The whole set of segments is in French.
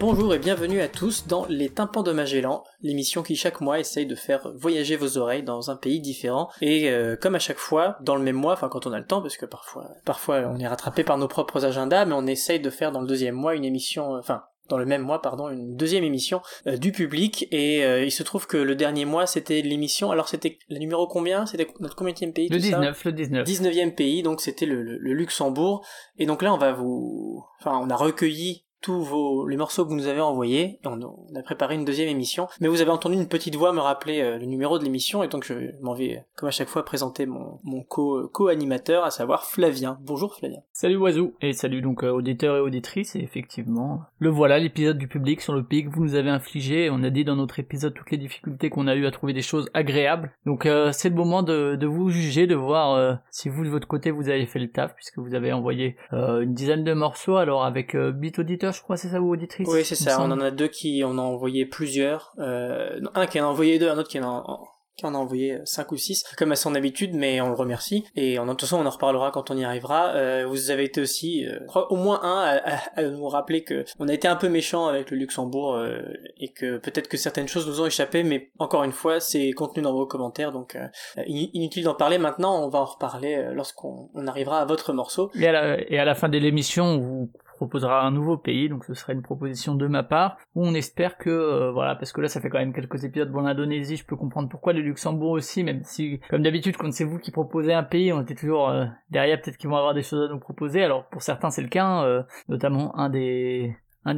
Bonjour et bienvenue à tous dans Les Tympans de Magellan, l'émission qui chaque mois essaye de faire voyager vos oreilles dans un pays différent. Et euh, comme à chaque fois, dans le même mois, enfin quand on a le temps, parce que parfois, parfois on est rattrapé par nos propres agendas, mais on essaye de faire dans le deuxième mois une émission, euh, enfin dans le même mois, pardon, une deuxième émission euh, du public. Et il se trouve que le dernier mois, c'était l'émission. Alors, c'était le numéro combien? C'était notre combien pays Le 19, le 19. 19e pays, donc c'était le, le, Luxembourg. Et donc là, on va vous... Enfin, on a recueilli tous vos les morceaux que vous nous avez envoyés. On, a préparé une deuxième émission, mais vous avez entendu une petite voix me rappeler euh, le numéro de l'émission, et donc je m'en vais, comme à chaque fois, présenter mon, mon co, co-animateur, à savoir Flavien. Bonjour Flavien. Salut Oiseau, et salut donc euh, auditeurs et auditrices, et effectivement, le voilà, l'épisode du public sur le pic, vous nous avez infligé, on a dit dans notre épisode toutes les difficultés qu'on a eu à trouver des choses agréables, donc euh, c'est le moment de, de, vous juger, de voir si vous de votre côté vous avez fait le taf, puisque vous avez envoyé une dizaine de morceaux, alors avec bit auditeur je crois, c'est ça, ou auditrice Oui, c'est ça. On en a deux qui en ont envoyé plusieurs. Euh, un qui en a envoyé deux, un autre qui en a, qui en a envoyé 5 ou 6, comme à son habitude, mais on le remercie. Et en, de toute façon, on en reparlera quand on y arrivera. Euh, vous avez été aussi, euh, au moins un, à, nous rappeler que on a été un peu méchant avec le Luxembourg euh, et que peut-être que certaines choses nous ont échappé, mais encore une fois, c'est contenu dans vos commentaires, donc euh, inutile d'en parler maintenant. On va en reparler lorsqu'on arrivera à votre morceau. Et à la, et à la fin de l'émission, vous proposera un nouveau pays, donc ce serait une proposition de ma part, où on espère que, euh, voilà, parce que là ça fait quand même quelques épisodes pour l'Indonésie, je peux comprendre pourquoi le Luxembourg aussi, même si, comme d'habitude, quand c'est vous qui proposez un pays, on était toujours euh, derrière, peut-être qu'ils vont avoir des choses à nous proposer, alors pour certains c'est le cas, euh, notamment un des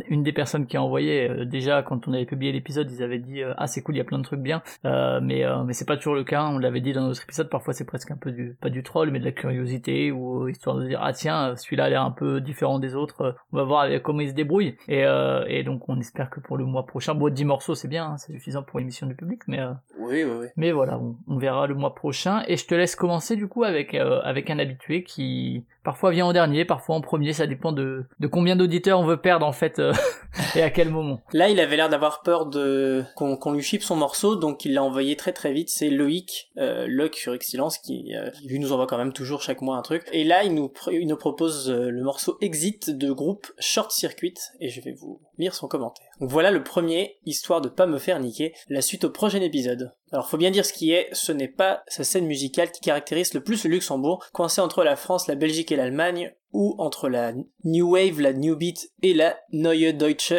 une des personnes qui a envoyé euh, déjà quand on avait publié l'épisode ils avaient dit euh, ah c'est cool il y a plein de trucs bien. Euh, mais mais c'est pas toujours le cas on l'avait dit dans notre épisode parfois c'est presque un peu du pas du troll mais de la curiosité ou histoire de dire ah tiens celui-là a l'air un peu différent des autres on va voir comment il se débrouille et et donc on espère que pour le mois prochain bon 10 morceaux c'est bien hein, c'est suffisant pour l'émission du public mais oui, oui, oui. mais voilà on, on, verra le mois prochain. Et je te laisse commencer du coup avec avec un habitué qui parfois vient en dernier parfois en premier ça dépend de de combien d'auditeurs on veut perdre en fait euh, et à quel moment? Là, il avait l'air d'avoir peur de qu'on lui chipe son morceau, donc il l'a envoyé très très vite. C'est Loïc, euh, sur Excellence, qui euh, lui nous envoie quand même toujours chaque mois un truc. Et là, il nous, il nous propose euh, le morceau Exit de groupe Short Circuit, et je vais vous son commentaire. Voilà le premier, histoire de pas me faire niquer, la suite au prochain épisode. Alors faut bien dire ce qui est, ce n'est pas sa scène musicale qui caractérise le plus le Luxembourg, coincé entre la France, la Belgique et l'Allemagne, ou entre la New Wave, la New Beat et la Neue Deutsche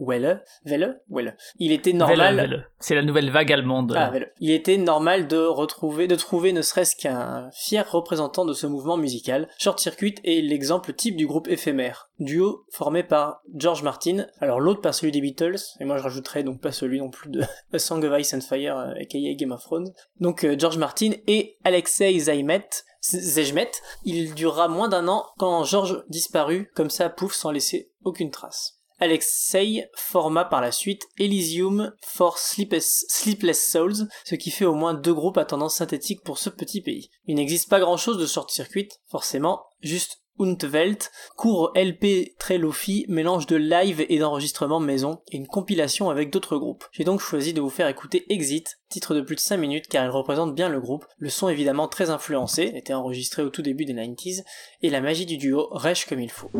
Welle, Welle, Welle. Il était normal. C'est la nouvelle vague allemande. Ah, Il était normal de retrouver, de trouver ne serait-ce qu'un fier représentant de ce mouvement musical. Short Circuit est l'exemple type du groupe éphémère. Duo formé par George Martin. Alors l'autre pas celui des Beatles, et moi je rajouterais donc pas celui non plus de A Song of Ice and Fire, aka euh, Game of Thrones. Donc euh, George Martin et Alexei Zaymet, Zejmet, il durera moins d'un an quand George disparut, comme ça, pouf, sans laisser aucune trace. Alexei forma par la suite Elysium for Sleepless, Souls, ce qui fait au moins deux groupes à tendance synthétique pour ce petit pays. Il n'existe pas grand chose de short-circuit, forcément, juste Untwelt, court LP très lofi, mélange de live et d'enregistrement maison, et une compilation avec d'autres groupes. J'ai donc choisi de vous faire écouter Exit, titre de plus de 5 minutes car il représente bien le groupe, le son évidemment très influencé, était enregistré au tout début des 90s, et la magie du duo rêche comme il faut.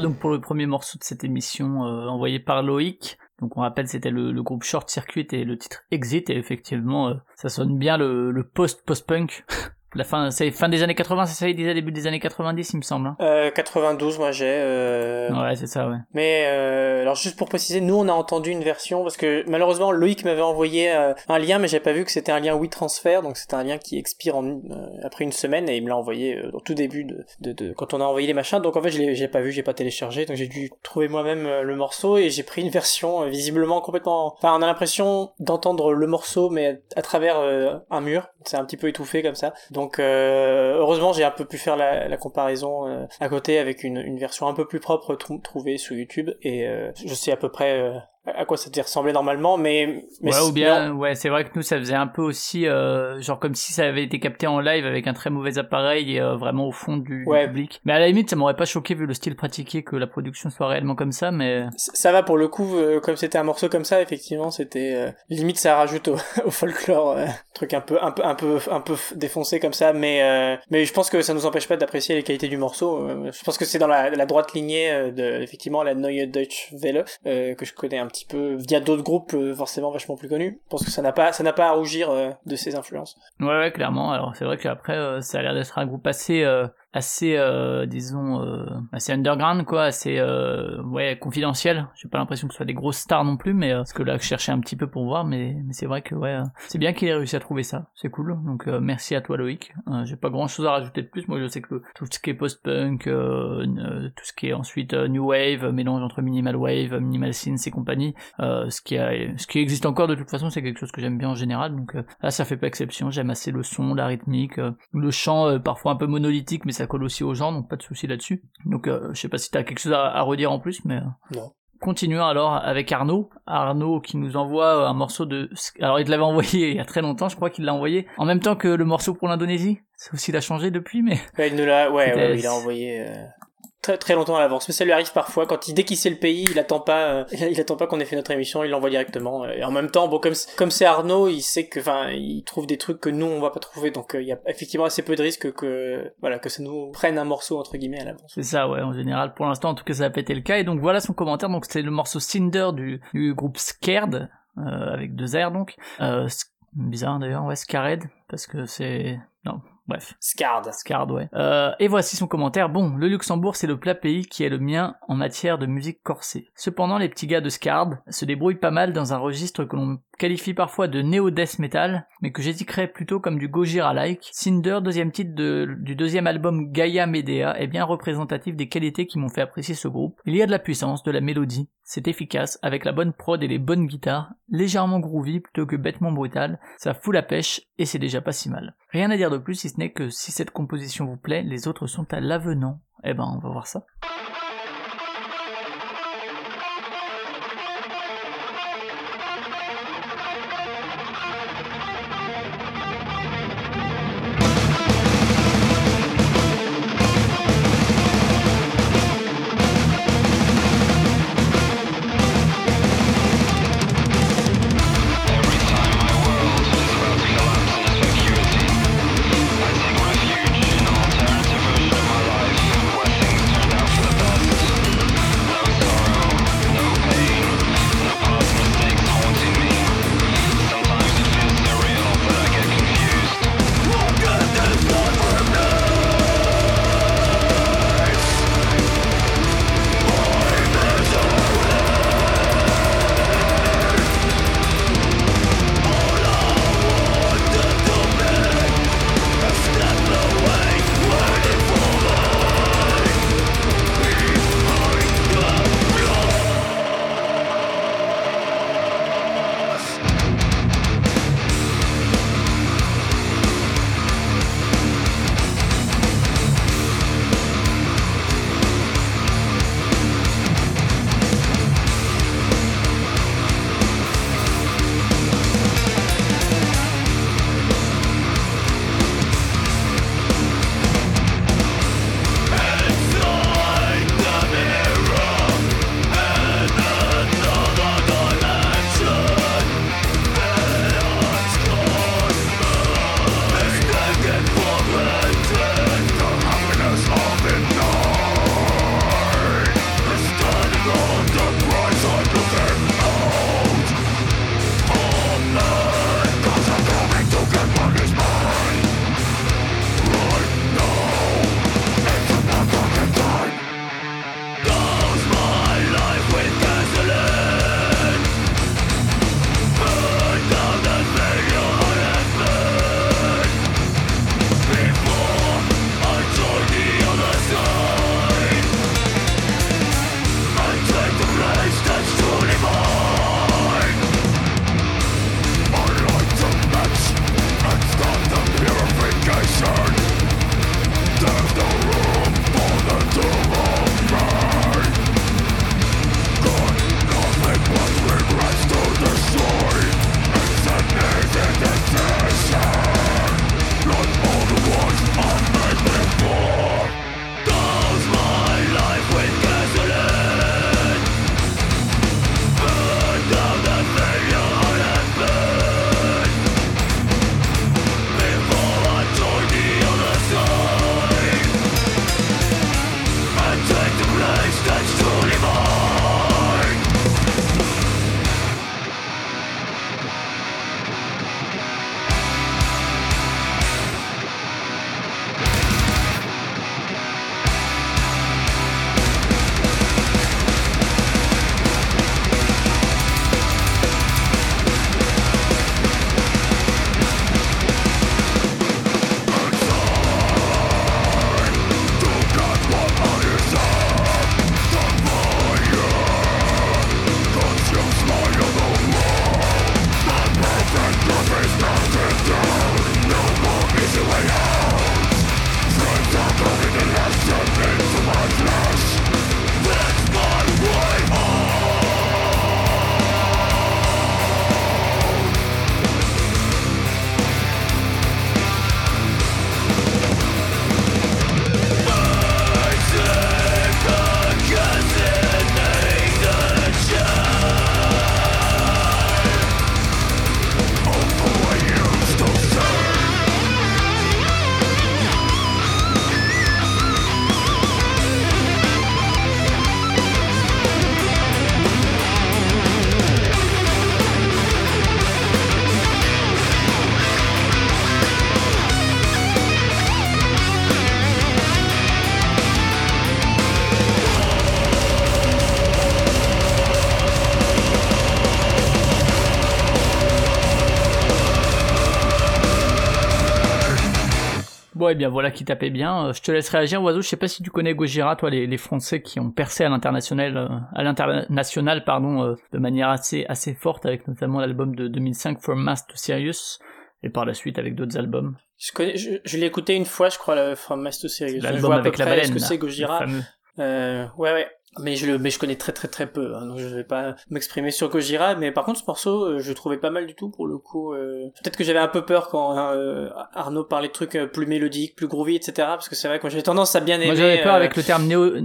Donc pour le premier morceau de cette émission euh, envoyé par Loïc. Donc on rappelle c'était le, le, groupe Short Circuit et le titre Exit et effectivement euh, ça sonne bien le, le post-post-punk La fin, c'est fin des années 80, c'est ça, il disait début des années 90, il me semble. Hein. Euh, 92, moi j'ai. Euh... Ouais, c'est ça, ouais. Mais euh, alors juste pour préciser, nous on a entendu une version parce que malheureusement Loïc m'avait envoyé euh, un lien, mais j'avais pas vu que c'était un lien WeTransfer, donc c'était un lien qui expire en, euh, après une semaine et il me l'a envoyé au tout début de, de, de, quand on a envoyé les machins. Donc en fait je l'ai, pas vu, j'ai pas téléchargé, donc j'ai dû trouver moi-même le morceau et j'ai pris une version visiblement complètement. Enfin, on a l'impression d'entendre le morceau mais à travers un mur. C'est un petit peu étouffé comme ça. Donc euh, heureusement j'ai un peu pu faire la, comparaison euh, à côté avec une, version un peu plus propre trouvée sur YouTube. Et euh, je sais à peu près à quoi ça devait ressembler normalement mais, mais ouais ou bien ouais c'est vrai que nous ça faisait un peu aussi euh, genre comme si ça avait été capté en live avec un très mauvais appareil et euh, vraiment au fond du, ouais. public mais à la limite ça m'aurait pas choqué vu le style pratiqué que la production soit réellement comme ça mais ça va pour le coup euh, comme c'était un morceau comme ça effectivement c'était euh, limite ça rajoute au, au folklore truc un peu un peu un peu un peu défoncé comme ça mais mais je pense que ça nous empêche pas d'apprécier les qualités du morceau je pense que c'est dans la, la droite lignée de effectivement la Neue Deutsche Welle que je connais un petit peu via d'autres groupes euh, forcément vachement plus connus. Je pense que ça n'a pas ça n'a pas à rougir euh, de ses influences. Ouais, ouais clairement. Alors c'est vrai qu'après euh, ça a l'air d'être un groupe assez assez euh, disons euh, assez underground quoi assez euh, ouais confidentiel. J'ai pas l'impression que ce soit des grosses stars non plus mais parce que là je cherchais un petit peu pour voir mais, c'est vrai que ouais c'est bien qu'il ait réussi à trouver ça. C'est cool. Donc merci à toi Loïc. J'ai pas grand chose à rajouter de plus. Moi je sais que tout ce qui est post-punk tout ce qui est ensuite new wave mélange entre minimal wave minimal synth et compagnie ce qui a ce qui existe encore de toute façon c'est quelque chose que j'aime bien en général. Donc là ça fait pas exception. J'aime assez le son la rythmique le chant parfois un peu monolithique mais ça colle aussi aux gens, donc pas de souci là-dessus. Donc euh, je sais pas si t'as quelque chose à, redire en plus, mais... Euh, non. Continuons alors avec Arnaud. Arnaud qui nous envoie un morceau de... Alors il te l'avait envoyé il y a très longtemps, je crois qu'il l'a envoyé en même temps que le morceau pour l'Indonésie. Ça aussi il a changé depuis, mais... il ne l'a... Ouais, ouais, il a envoyé... Euh, très, longtemps à l'avance. Mais ça lui arrive parfois quand il, dès qu'il sait le pays, il attend pas, euh, il attend pas qu'on ait fait notre émission, il l'envoie directement. Et en même temps, bon, comme comme c'est Arnaud, il sait que, enfin, il trouve des trucs que nous on va pas trouver, donc euh, il y a effectivement assez peu de risques que, voilà, que ça nous prenne un morceau entre guillemets à l'avance. C'est ça, ouais. En général, pour l'instant, en tout cas, ça a pas été le cas. Et donc voilà son commentaire. Donc c'est le morceau Cinder du, du groupe Scared euh, avec deux R donc. bizarre d'ailleurs, ouais, Scared parce que c'est non Bref. Scard. Scard, ouais. Euh, et voici son commentaire. Bon, le Luxembourg, c'est le plat pays qui est le mien en matière de musique corsée. Cependant, les petits gars de Scard se débrouillent pas mal dans un registre que l'on qualifie parfois de néo-death metal, mais que j'étiquerais plutôt comme du Gojira-like. Cinder, deuxième titre du deuxième album Gaia Medea, est bien représentatif des qualités qui m'ont fait apprécier ce groupe. Il y a de la puissance, de la mélodie, c'est efficace, avec la bonne prod et les bonnes guitares, légèrement groovy plutôt que bêtement brutal, ça fout la pêche, et c'est déjà pas si mal. Rien à dire de plus si ce n'est que si cette composition vous plaît, les autres sont à l'avenant. Eh ben, on va voir ça. Et bien voilà qui tapait bien. Euh, Je te laisse réagir, Oiseau. Je sais pas si tu connais Gojira, toi, les, les Français qui ont percé à l'international, euh, à l'international, pardon, euh, de manière assez assez forte, avec notamment l'album de 2005 From Mass to Serious, et par la suite avec d'autres albums. Je, connais, je, je l'ai écouté une fois, je crois, le From Mass to Serious. Je L'album avec la baleine. ce que c'est Gojira. Euh, ouais, ouais. Mais je, le, mais je connais très très très peu, hein, donc je vais pas m'exprimer sur Gojira. Mais par contre, ce morceau, euh, je le trouvais pas mal du tout pour le coup. euh. Peut-être que j'avais un peu peur quand euh, Arnaud parlait de trucs euh, plus mélodiques, plus groovy, etc. Parce que c'est vrai que j'ai tendance à bien aimer. Moi j'avais peur euh, avec le terme néo,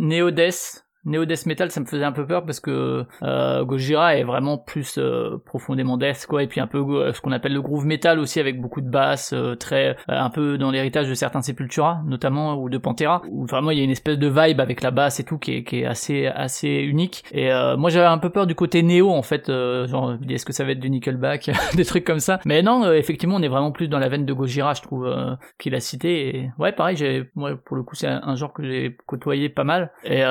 néo-death. Néo-death metal, ça me faisait un peu peur parce que euh, Gojira est vraiment plus euh, profondément death, quoi, et puis un peu euh, ce qu'on appelle le groove metal aussi avec beaucoup de basses, euh, très euh, un peu dans l'héritage de certains Sepultura, notamment ou de Pantera, où vraiment il y a une espèce de vibe avec la basse et tout qui est, qui est assez assez unique. Et euh, moi j'avais un peu peur du côté néo en fait, genre est-ce que ça va être du Nickelback, des trucs comme ça? Mais non, effectivement on est vraiment plus dans la veine de Gojira, je trouve, qu'il a cité. Et ouais, pareil, j'ai, moi pour le coup c'est un, genre que j'ai côtoyé pas mal et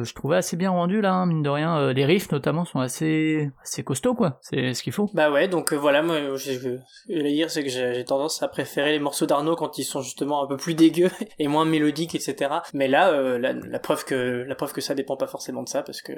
euh, je trouvais assez bien rendu là, hein, mine de rien. Euh, les riffs notamment sont assez assez costauds quoi, c'est ce qu'il faut. Bah ouais, donc euh, voilà, moi, je, je, je voulais dire, c'est que j'ai tendance à préférer les morceaux d'Arnaud quand ils sont justement un peu plus dégueux et moins mélodiques, etc. Mais là, la, la preuve que la preuve que ça dépend pas forcément de ça, parce que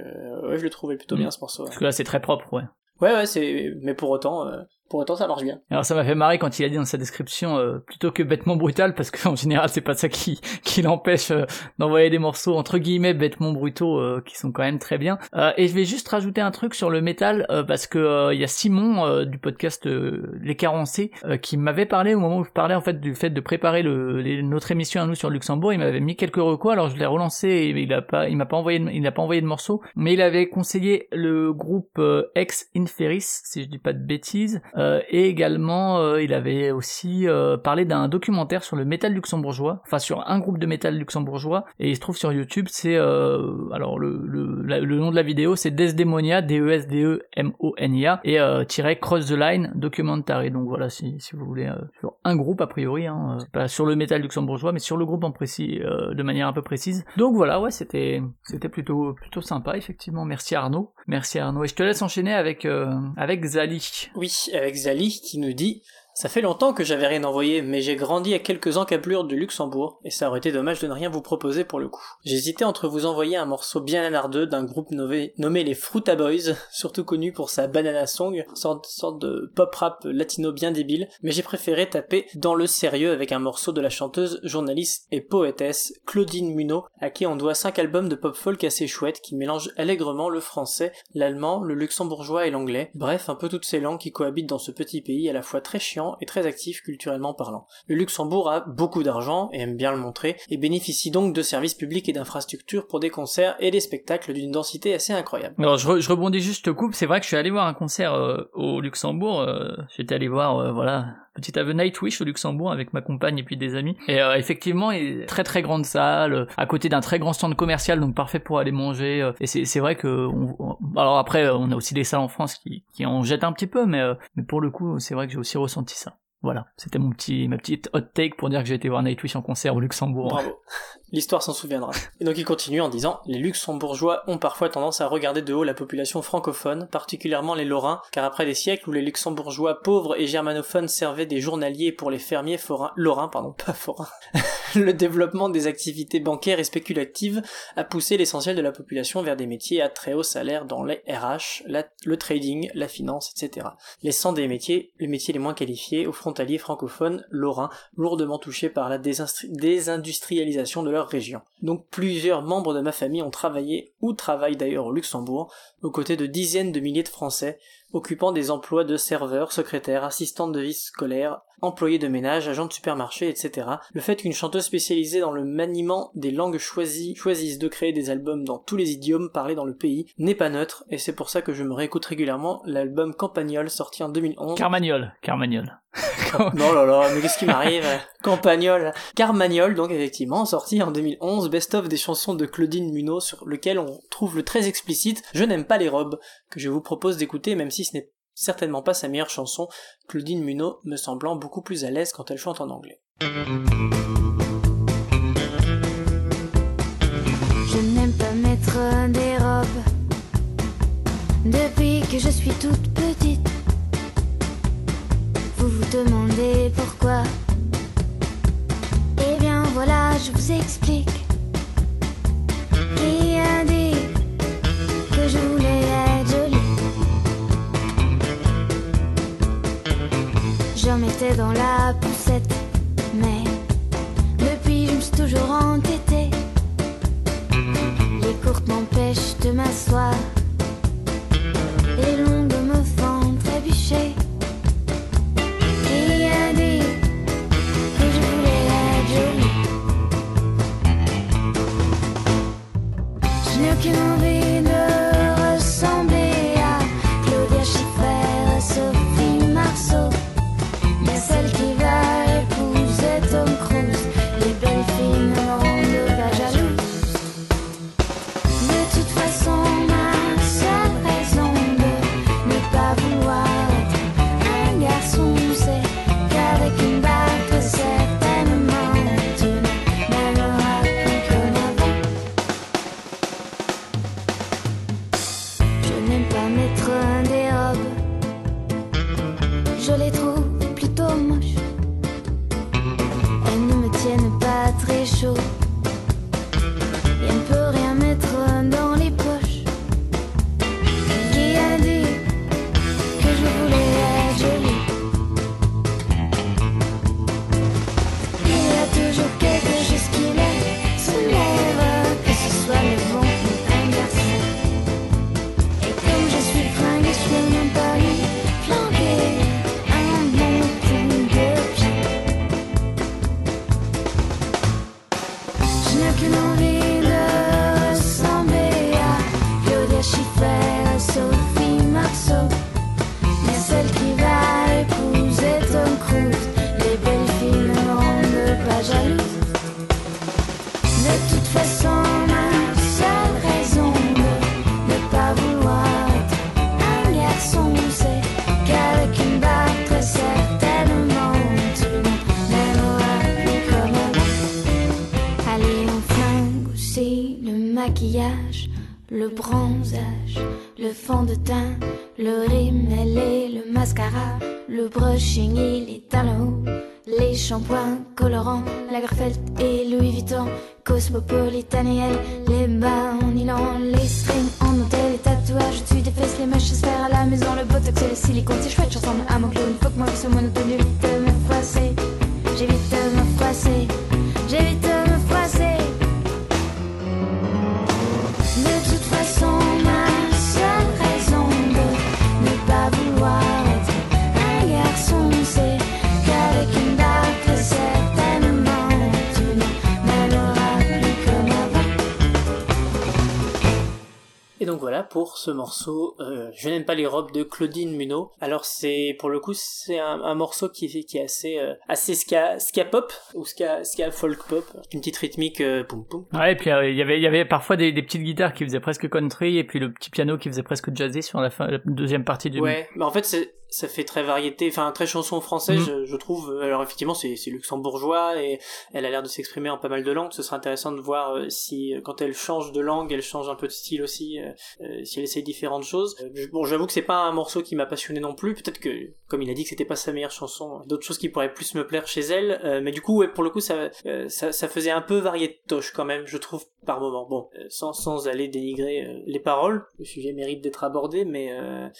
ouais, je le trouvais plutôt Mm. bien ce morceau. Parce que là c'est très propre, ouais. ouais, ouais, c'est, mais pour autant, pour autant, ça marche bien. Alors ça m'a fait marrer quand il a dit dans sa description euh, plutôt que bêtement brutal parce qu'en général c'est pas ça qui qui l'empêche euh, d'envoyer des morceaux entre guillemets bêtement brutaux euh, qui sont quand même très bien. Euh, et je vais juste rajouter un truc sur le métal euh, parce que euh, il y a Simon du podcast Les Carencés qui m'avait parlé au moment où je parlais en fait du fait de préparer le notre émission à nous sur Luxembourg, il m'avait mis quelques recos alors je l'ai relancé et il a pas il m'a pas envoyé il n'a pas envoyé de morceaux mais il avait conseillé le groupe Ex Inferis si je dis pas de bêtises euh, et également euh, il avait aussi euh, parlé d'un documentaire sur le métal luxembourgeois enfin sur un groupe de métal luxembourgeois et il se trouve sur YouTube c'est euh, alors le, le, le nom de la vidéo c'est Desdemonia D E S D E M O N I A et euh, tiret Cross the Line Documentary. Donc voilà si, si vous voulez euh, sur un groupe a priori hein, pas sur le métal luxembourgeois mais sur le groupe en précis de manière un peu précise. Donc voilà ouais c'était c'était plutôt plutôt sympa effectivement. Merci Arnaud. Merci Arnaud. Et je te laisse enchaîner avec avec Zali. Oui, avec Zali qui nous dit Ça fait longtemps que j'avais rien envoyé, mais j'ai grandi à quelques encablures du Luxembourg, et ça aurait été dommage de ne rien vous proposer pour le coup. J'hésitais entre vous envoyer un morceau bien anardeux d'un groupe nommé, nommé les Fruta Boys, surtout connu pour sa Banana Song, sorte, de pop rap latino bien débile, mais j'ai préféré taper dans le sérieux avec un morceau de la chanteuse, journaliste et poétesse Claudine Munot, à qui on doit cinq albums de pop folk assez chouettes qui mélangent allègrement le français, l'allemand, le luxembourgeois et l'anglais, bref un peu toutes ces langues qui cohabitent dans ce petit pays à la fois très chiant et très actif culturellement parlant. Le Luxembourg a beaucoup d'argent, et aime bien le montrer, et bénéficie donc de services publics et d'infrastructures pour des concerts et des spectacles d'une densité assez incroyable. Alors je, rebondis juste coupe, c'est vrai que je suis allé voir un concert euh, au Luxembourg, euh, j'étais allé voir, euh, voilà, petit aveu Nightwish au Luxembourg avec ma compagne et puis des amis. Et effectivement, il très très grande salle, à côté d'un très grand stand commercial, donc parfait pour aller manger. et c'est vrai que, alors après, on a aussi des salles en France qui, qui en jettent un petit peu, mais, mais pour le coup, c'est vrai que j'ai aussi ressenti ça. Voilà, c'était mon petit, ma petite hot take pour dire que j'ai été voir Nightwish en concert au Luxembourg. Bravo. L'histoire s'en souviendra. Et donc il continue en disant Les Luxembourgeois ont parfois tendance à regarder de haut la population francophone, particulièrement les Lorrains, car après des siècles où les Luxembourgeois pauvres et germanophones servaient des journaliers pour les fermiers forains, lorrains, pardon, pas forains, le développement des activités bancaires et spéculatives a poussé l'essentiel de la population vers des métiers à très haut salaire dans les RH, le trading, la finance, etc. Laissant des métiers, les métiers les moins qualifiés aux frontaliers francophones lorrains, lourdement touchés par la désindustrialisation de leur Donc plusieurs membres de ma famille ont travaillé ou travaillent d'ailleurs au Luxembourg, aux côtés de dizaines de milliers de Français, occupant des emplois de serveurs, secrétaires, assistantes de vie scolaire, employés de ménage, agents de supermarché, etc. Le fait qu'une chanteuse spécialisée dans le maniement des langues choisies choisisse de créer des albums dans tous les idiomes parlés dans le pays n'est pas neutre, et c'est pour ça que je me réécoute régulièrement l'album Campagnol sorti en 2011. Carmagnol, Carmagnol. non là là, mais qu'est-ce qui m'arrive? Campagnol. Carmagnol, donc effectivement, sorti en 2011, best-of des chansons de Claudine Munot sur lequel on trouve le très explicite « Je n'aime pas les robes » que je vous propose d'écouter même si ce n'est certainement pas sa meilleure chanson, Claudine Munot me semblant beaucoup plus à l'aise quand elle chante en anglais. Je n'aime pas mettre des robes depuis que je suis toute petite. Vous vous demandez pourquoi Eh bien voilà, je vous explique. Qui a dit que je voulais être jolie Je mettais dans la poussette, mais depuis je me suis toujours entêtée. Les courtes m'empêchent de m'asseoir. Je n'aime pas les robes de Claudine Munot. Alors c'est pour le coup c'est un, un morceau qui, est- qui est assez euh, assez ska, ska pop ou ska, ska folk pop, une petite rythmique euh, poum poum. Ouais, et puis euh, il y avait il y avait parfois des, des petites guitares qui faisaient presque country et puis le petit piano qui faisait presque jazzy sur la fin la deuxième partie du Ouais, mais en fait c'est ça fait très variété, enfin très chanson française, Mhm. je, je trouve. Alors effectivement, c'est luxembourgeois et elle a l'air de s'exprimer en pas mal de langues. Ce serait intéressant de voir euh, si quand elle change de langue, elle change un peu de style aussi, euh, si elle essaye différentes choses. Euh, je- bon, j'avoue que c'est pas un morceau qui m'a passionné non plus. Peut-être que, comme il a dit que c'était pas sa meilleure chanson, d'autres choses qui pourraient plus me plaire chez elle. Euh, mais du coup, ouais, pour le coup, ça, euh, ça, faisait un peu variétoche quand même, je trouve par moment. Bon, euh, sans sans aller dénigrer les paroles, le sujet mérite d'être abordé, mais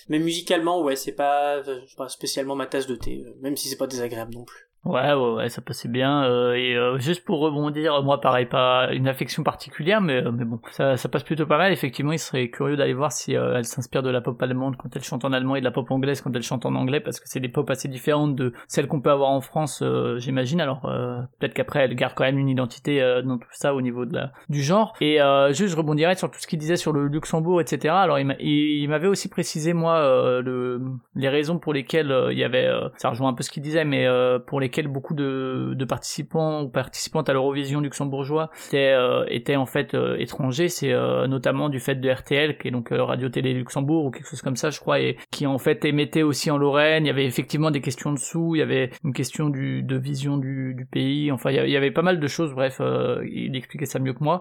mais musicalement, ouais, c'est pas, pas spécialement ma tasse de thé, même si c'est pas désagréable non plus. Ouais, ouais, ouais, ça passait bien. euh, et euh, juste pour rebondir, moi, pareil, pas une affection particulière, mais, euh, mais bon, ça, ça passe plutôt pas mal. Effectivement, il serait curieux d'aller voir si euh, elle s'inspire de la pop allemande quand elle chante en allemand et de la pop anglaise quand elle chante en anglais, parce que c'est des pop assez différentes de celles qu'on peut avoir en France, euh, j'imagine. Alors, euh, peut-être qu'après, elle garde quand même une identité dans tout ça au niveau de la, du genre. Et juste, je rebondirais sur tout ce qu'il disait sur le Luxembourg, etc. Alors, il m'a- il, il m'avait aussi précisé, moi, le, les raisons pour lesquelles il y avait, ça rejoint un peu ce qu'il disait, mais pour lesquelles beaucoup de, de participants ou participantes à l'Eurovision luxembourgeois étaient, euh, étaient en fait euh, étrangers, c'est euh, notamment du fait de RTL, qui est donc Radio Télé Luxembourg ou quelque chose comme ça, je crois, et qui en fait émettait aussi en Lorraine. Il y avait effectivement des questions dessous, il y avait une question du, de vision du, du pays. Enfin, il y avait- il y avait pas mal de choses. Bref, il expliquait ça mieux que moi.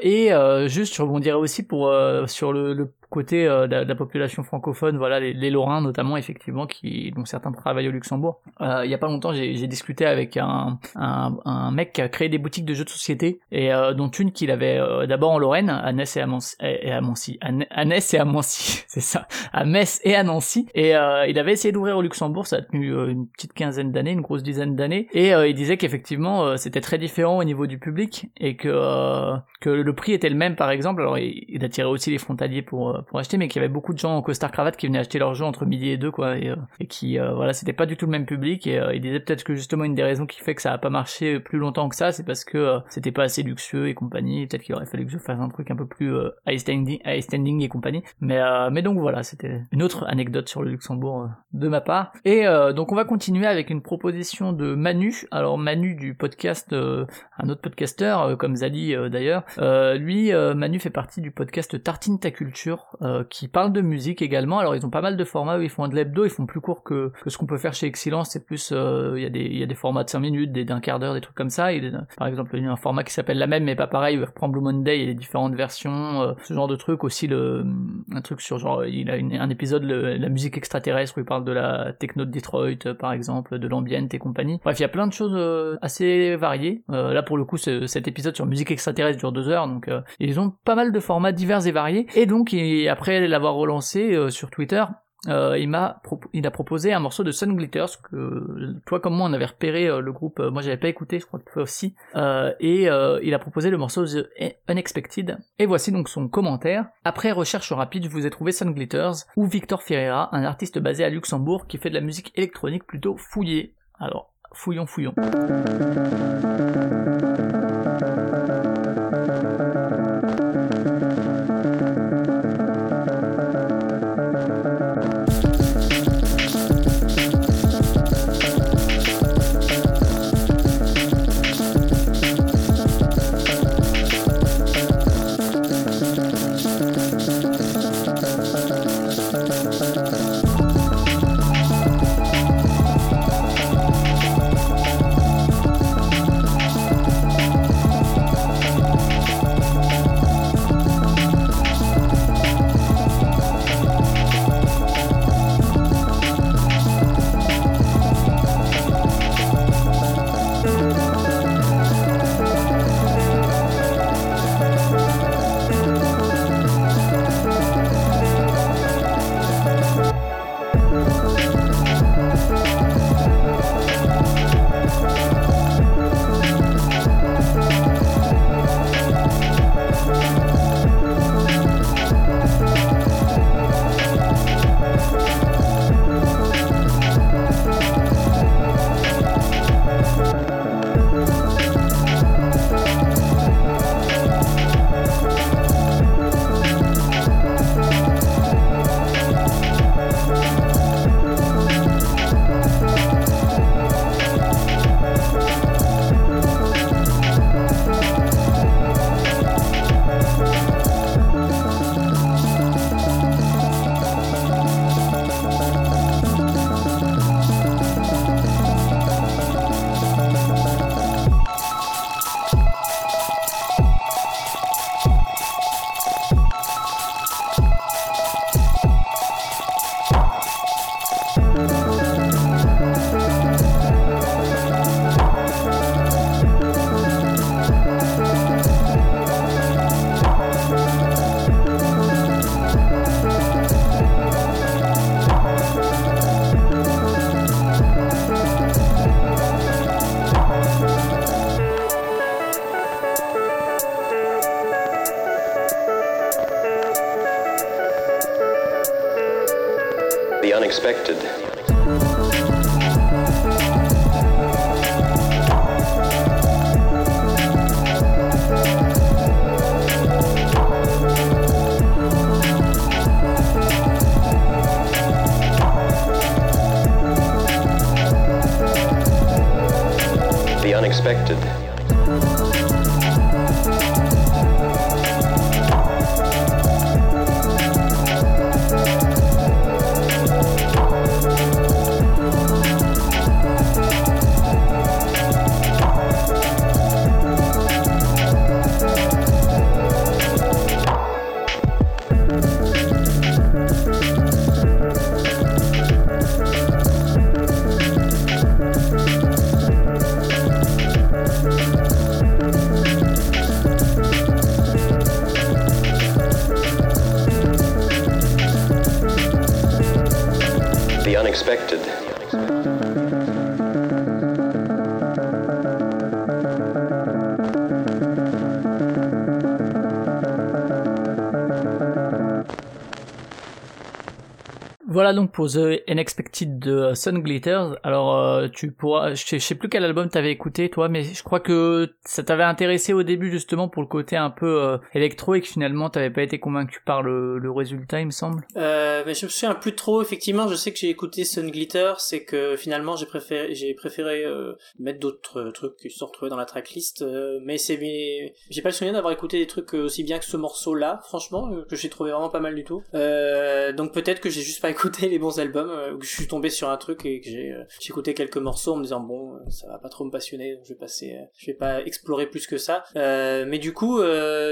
Et juste, je rebondirais aussi pour sur le, le côté euh, de, la, de la population francophone, voilà, les, les Lorrains notamment, effectivement, qui dont certains travaillent au Luxembourg. Euh, il y a pas longtemps, j'ai discuté avec un, un, un mec qui a créé des boutiques de jeux de société, et euh, dont une qu'il avait euh, d'abord en Lorraine, à Metz et à Mancy, et à à Ne- à Metz et à Mancy, c'est ça, à Metz et à Nancy, et euh, il avait essayé d'ouvrir au Luxembourg, ça a tenu euh, une petite quinzaine d'années, une grosse dizaine d'années, et il disait qu'effectivement c'était très différent au niveau du public, et que que le prix était le même par exemple, alors il, il attirait aussi les frontaliers pour pour acheter, mais qu'il y avait beaucoup de gens en costard cravate qui venaient acheter leurs jeux entre midi et deux quoi, et, euh, et qui euh, voilà c'était pas du tout le même public, et euh, il disait peut-être que justement une des raisons qui fait que ça a pas marché plus longtemps que ça, c'est parce que c'était pas assez luxueux et compagnie, peut-être qu'il aurait fallu que je fasse un truc un peu plus high standing, high standing et compagnie, mais mais donc voilà, c'était une autre anecdote sur le Luxembourg de ma part, et donc on va continuer avec une proposition de Manu, alors Manu du podcast un autre podcasteur comme Zali d'ailleurs. Lui, Manu fait partie du podcast Tartine ta culture euh, qui parle de musique également. Alors ils ont pas mal de formats où ils font de l'hebdo, ils font plus court que, que ce qu'on peut faire chez Excellence. C'est plus euh, il y a des y a des formats de 5 minutes, des d'un quart d'heure, des trucs comme ça. Est- par exemple, il y a un format qui s'appelle la même mais pas pareil où il reprend Blue Monday et les différentes versions, euh, ce genre de truc aussi le un truc sur genre il a un épisode le- la musique extraterrestre où il parle de la techno de Detroit euh, par exemple, de l'ambient et compagnie. Bref, il y a plein de choses euh, assez variées. Là pour le coup, ce- cet épisode sur musique extraterrestre dure deux heures, donc ils ont pas mal de formats divers et variés. Et donc il- après l'avoir relancé euh, sur Twitter, euh, il m'a il a proposé un morceau de Sun Glitters que euh, toi comme moi on avait repéré le groupe euh, moi j'avais pas écouté je crois que toi aussi. Et il a proposé le morceau The Unexpected. Et voici donc son commentaire. Après recherche rapide je vous ai trouvé Sun Glitters ou Victor Ferreira un artiste basé à Luxembourg qui fait de la musique électronique plutôt fouillée. Alors fouillons fouillons pour The Unexpected de Sun Glitters. Alors euh, tu pourras, je sais, plus quel album t'avais écouté toi, mais je crois que ça t'avait intéressé au début justement pour le côté un peu euh, électro et que finalement t'avais pas été convaincu par le, résultat, il me semble. Euh, je me souviens plus trop. Effectivement, je sais que j'ai écouté Sun Glitter, c'est que finalement j'ai préféré, euh, mettre d'autres euh, trucs qui se sont retrouvés dans la tracklist. euh, mais c'est, mais j'ai pas le souvenir d'avoir écouté des trucs euh, aussi bien que ce morceau-là, franchement, euh, que j'ai trouvé vraiment pas mal du tout. Euh, donc peut-être que j'ai juste pas écouté les bons albums, euh, je suis tombé sur un truc et que j'ai, euh, écouté quelques morceaux en me disant bon, euh, ça va pas trop me passionner, je vais passer, euh, je vais pas explorer plus que ça. Euh, mais du coup,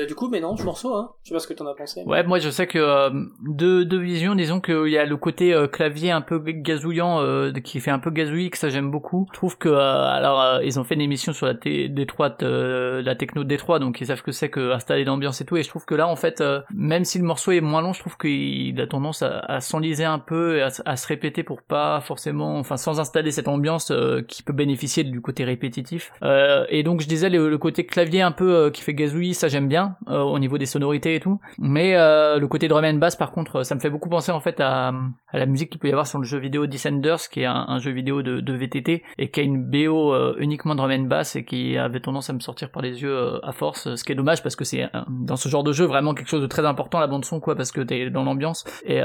du coup, mais non, ce morceau, hein. Je sais pas ce que t'en as pensé. Ouais, moi je sais que deux, deux visions, disons qu'il y a le côté clavier un peu gazouillant qui fait un peu gazouillis, que ça j'aime beaucoup. Je trouve que alors ils ont fait une émission sur la Détroite, la techno de Détroit, donc ils savent que c'est que installer l'ambiance et tout. Et je trouve que là en fait, même si le morceau est moins long, je trouve qu'il a tendance à, à s'enliser un peu, et à, se répéter pour pas forcément, enfin sans installer cette ambiance euh, qui peut bénéficier du côté répétitif. Euh, et donc je disais le, côté clavier un peu euh, qui fait gazouillis, ça j'aime bien au niveau des sonorités et tout. Mais le côté drum and bass par contre, ça me fait beaucoup penser en fait à, la musique qu'il peut y avoir sur le jeu vidéo Descenders, qui est un, jeu vidéo de, VTT et qui a une BO uniquement drum and bass et qui avait tendance à me sortir par les yeux à force, ce qui est dommage parce que c'est dans ce genre de jeu vraiment quelque chose de très important la bande son quoi parce que t'es dans l'ambiance et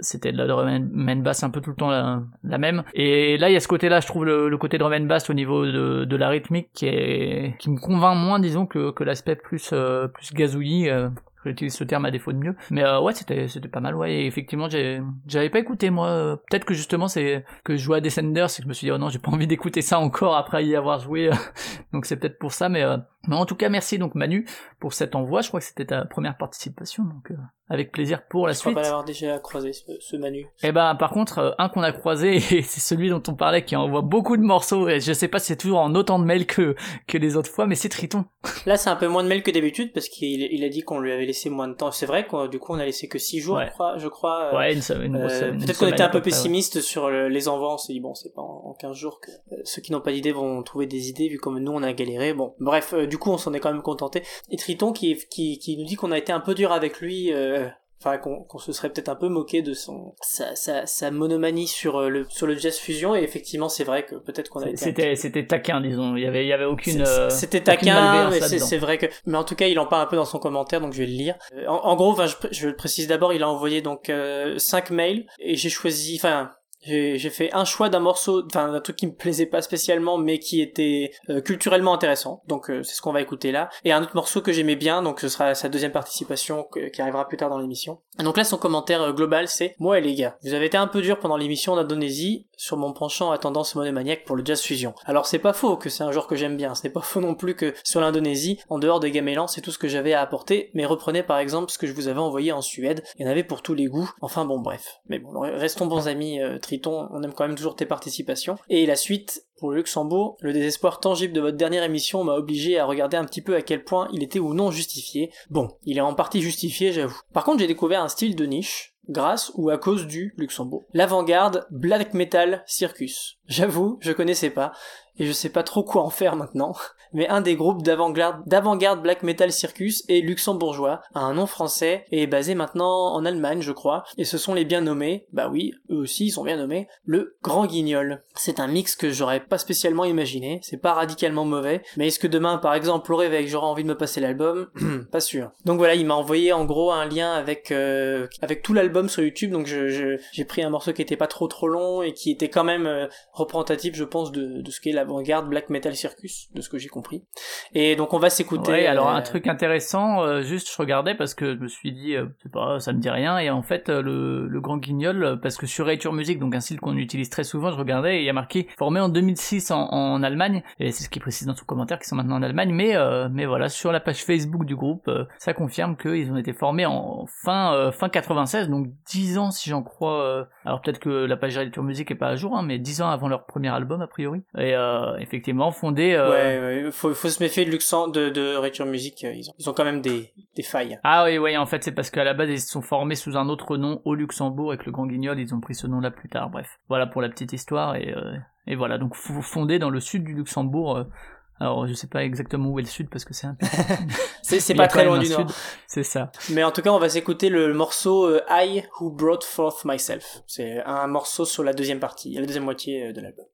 c'était de la drum and bass un peu tout le temps la, même. Et là il y a ce côté là, je trouve le, côté drum and bass au niveau de, de la rythmique qui est qui me convainc moins disons que, l'aspect plus euh, plus gazouillis. Euh, j'utilise ce terme à défaut de mieux mais euh, ouais c'était c'était pas mal ouais et effectivement j'avais pas écouté moi peut-être que justement c'est que je jouais à Descenders et que je me suis dit oh non j'ai pas envie d'écouter ça encore après y avoir joué donc c'est peut-être pour ça mais euh, mais en tout cas merci donc Manu pour cet envoi je crois que c'était ta première participation donc euh, avec plaisir pour la Je crois suite pas l'avoir déjà croisé, ce, ce Manu. et ben par contre euh, un qu'on a croisé et c'est celui dont on parlait qui envoie beaucoup de morceaux et je sais pas si c'est toujours en autant de mails que que les autres fois mais c'est Triton Là, c'est un peu moins de mails que d'habitude parce qu'il il a dit qu'on lui avait laissé moins de temps. C'est vrai qu'on du coup on a laissé que 6 jours, Ouais. je crois. Je crois euh, ouais une, se- une grosse euh, une Peut-être qu'on semaine était un peu près, ouais. pessimiste sur le- les envois. On s'est dit bon, c'est pas en, en 15 jours que ceux qui n'ont pas d'idée vont trouver des idées vu comme nous on a galéré. Bon, bref, du coup on s'en est quand même contenté. Et Triton qui, qui, qui nous dit qu'on a été un peu dur avec lui. euh, Enfin, qu'on se serait peut-être un peu moqué de son sa, sa, sa monomanie sur euh, le sur le jazz fusion et effectivement c'est vrai que peut-être qu'on a C'était c'était taquin disons. Il y avait il y avait aucune. euh, C'était taquin, mais c'est vrai que. Mais en tout cas, il en parle un peu dans son commentaire, donc je vais le lire. En, en gros, enfin, je, le précise d'abord, il a envoyé donc euh, cinq mails et j'ai choisi, enfin. J'ai fait un choix d'un morceau, d'un truc qui me plaisait pas spécialement, mais qui était euh, culturellement intéressant. Donc euh, c'est ce qu'on va écouter là. Et un autre morceau que j'aimais bien, donc ce sera sa deuxième participation qui arrivera plus tard dans l'émission. Donc là, son commentaire euh, global, c'est moi les gars, vous avez été un peu dur pendant l'émission d'Indonésie sur mon penchant à tendance monomaniaque pour le jazz fusion. Alors c'est pas faux que c'est un genre que j'aime bien, ce n'est pas faux non plus que sur l'Indonésie, en dehors des gamellans, c'est tout ce que j'avais à apporter, mais reprenez par exemple ce que je vous avais envoyé en Suède, il y en avait pour tous les goûts, enfin bon bref. Mais bon, restons bons amis euh, Triton, on aime quand même toujours tes participations. Et la suite, pour le Luxembourg, le désespoir tangible de votre dernière émission m'a obligé à regarder un petit peu à quel point il était ou non justifié. Bon, il est en partie justifié, j'avoue. Par contre, j'ai découvert un style de niche, grâce ou à cause du Luxembourg. L'avant-garde Black Metal Circus. J'avoue, je connaissais pas. Et je sais pas trop quoi en faire maintenant. Mais un des groupes d'avant-garde, black metal circus est luxembourgeois, a un nom français et est basé maintenant en Allemagne, je crois. Et ce sont les bien nommés, bah oui, eux aussi ils sont bien nommés, le Grand Guignol. C'est un mix que j'aurais pas spécialement imaginé, c'est pas radicalement mauvais, mais est-ce que demain, par exemple, au réveil, j'aurais envie de me passer l'album Pas sûr. Donc voilà, il m'a envoyé en gros un lien avec euh, avec tout l'album sur YouTube, donc je, je- j'ai pris un morceau qui était pas trop trop long et qui était quand même euh, représentatif, je pense, de, de ce qu'est l'avant-garde black metal circus, de ce que j'ai compris. Et donc on va s'écouter. Ouais, alors euh, un truc intéressant, euh, juste je regardais parce que je me suis dit, euh, pas, ça me dit rien, et en fait euh, le, le Grand Guignol, euh, parce que sur Rature Music, donc un site qu'on utilise très souvent, je regardais et il y a marqué formé en 2006 en, en Allemagne, et c'est ce qui précise dans son commentaire qu'ils sont maintenant en Allemagne, mais euh, mais voilà sur la page Facebook du groupe, euh, ça confirme qu'ils ont été formés en fin euh, fin 96, donc 10 ans si j'en crois. euh, alors peut-être que la page Rature Music est pas à jour, hein, mais 10 ans avant leur premier album a priori, et euh, effectivement fondé. euh, Ouais, ouais, faut, faut se méfier de Luxem, de, de Music, euh, ils ont, ils ont quand même des, des failles. Ah oui, oui, en fait, c'est parce qu'à la base, ils se sont formés sous un autre nom au Luxembourg et que le Grand Guignol, ils ont pris ce nom-là plus tard. Bref, voilà pour la petite histoire. Et, euh, et voilà, donc fondé dans le sud du Luxembourg. euh, alors, je sais pas exactement où est le sud parce que c'est un peu... C'est, pas très loin du nord. C'est ça. Mais en tout cas, on va s'écouter le morceau euh, I Who Brought Forth Myself. C'est un morceau sur la deuxième partie, la deuxième moitié euh, de l'album.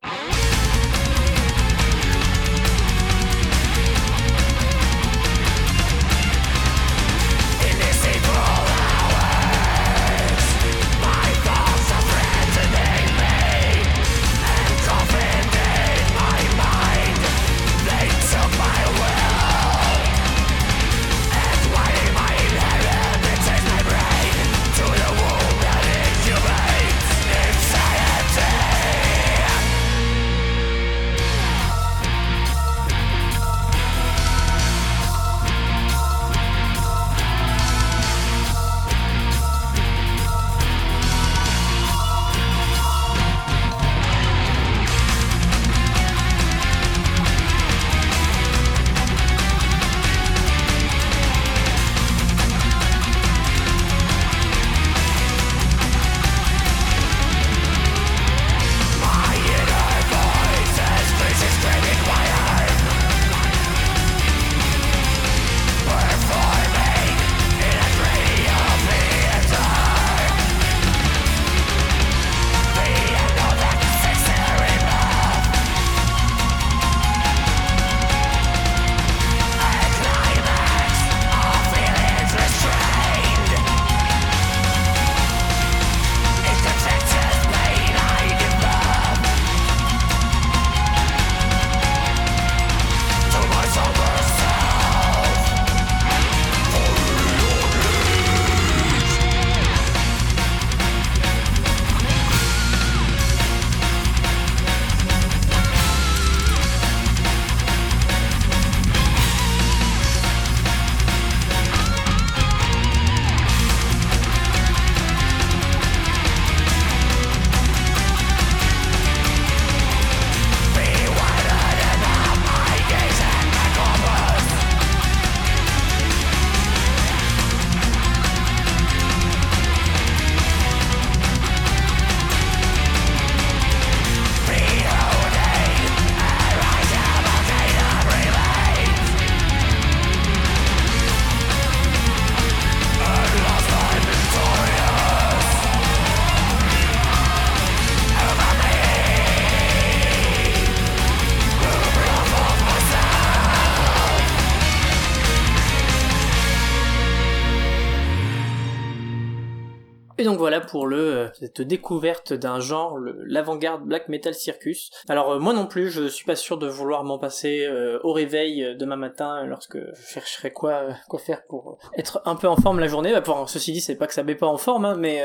Pour le euh, cette découverte d'un genre, l'avant-garde black metal circus. Alors euh, moi non plus, je suis pas sûr de vouloir m'en passer euh, au réveil demain matin lorsque je chercherai quoi quoi faire pour être un peu en forme la journée. Bah, pour, ceci dit, c'est pas que ça met pas en forme, hein, mais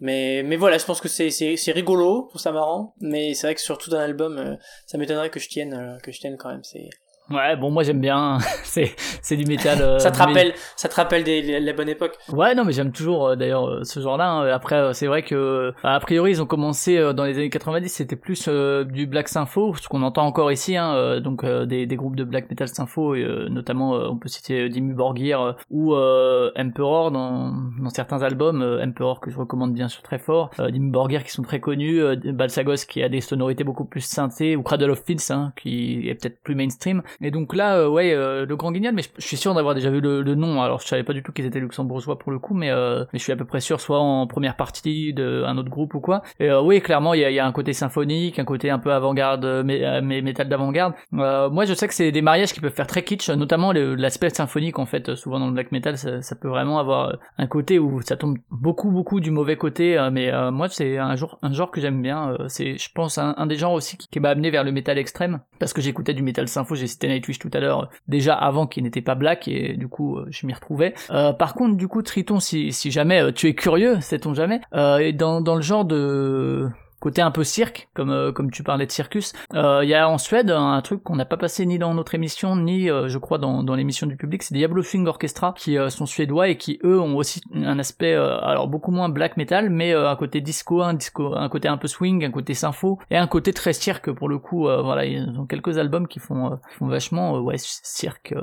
mais mais voilà, je pense que c'est c'est c'est rigolo, je trouve ça marrant. Mais c'est vrai que sur tout un album, ça m'étonnerait que je tienne que je tienne quand même. C'est Ouais, bon, moi j'aime bien. c'est c'est du métal. euh, ça te mais- rappelle, ça te rappelle des, la bonne époque. Ouais, non, mais j'aime toujours euh, d'ailleurs euh, ce genre-là. hein. Après, euh, c'est vrai que a priori ils ont commencé euh, dans les années 90, c'était plus euh, du black sympho, ce qu'on entend encore ici, hein, euh, donc euh, des, des groupes de black metal sympho, et, euh, notamment euh, on peut citer Dimmu Borgir ou euh, Emperor dans, dans certains albums, euh, Emperor que je recommande bien sûr très fort, euh, Dimmu Borgir qui sont très connus, euh, Balsagos qui a des sonorités beaucoup plus synthées, ou Cradle of Filth hein, qui est peut-être plus mainstream. Et donc là, euh, ouais, euh, le Grand Guignol, mais je, suis sûr d'avoir déjà vu le, le nom. Alors je savais pas du tout qu'ils étaient luxembourgeois pour le coup, mais, euh, mais je suis à peu près sûr, soit en première partie d'un autre groupe ou quoi. Et euh, oui, clairement, il y a, y a un côté symphonique, un côté un peu avant-garde, euh, mais, euh, mais métal d'avant-garde. Euh, moi, je sais que c'est des mariages qui peuvent faire très kitsch, notamment l'aspect symphonique en fait. Souvent dans le black metal, ça, ça peut vraiment avoir euh, un côté où ça tombe beaucoup, beaucoup du mauvais côté. euh, mais euh, moi, c'est un genre, un genre que j'aime bien. euh, c'est, je pense, un, un des genres aussi qui, qui m'a amené vers le métal extrême, parce que j'écoutais du métal sympho. J'ai Nightwish tout à l'heure, déjà avant qu'il n'était pas black, et du coup, euh, je m'y retrouvais. Euh, par contre, du coup, Triton, si, si jamais euh, tu es curieux, sait-on jamais, et dans, dans le genre de côté un peu cirque, comme euh, comme tu parlais de circus. Euh, Il y a en Suède un truc qu'on n'a pas passé ni dans notre émission, ni euh, je crois dans, dans l'émission du public, c'est Diablo Swing Orchestra, qui euh, sont suédois et qui eux ont aussi un aspect, euh, alors beaucoup moins black metal, mais un côté disco, un disco, un côté un peu swing, un côté sympho, et un côté très cirque pour le coup. voilà, ils ont quelques albums qui font, qui font vachement ouais cirque,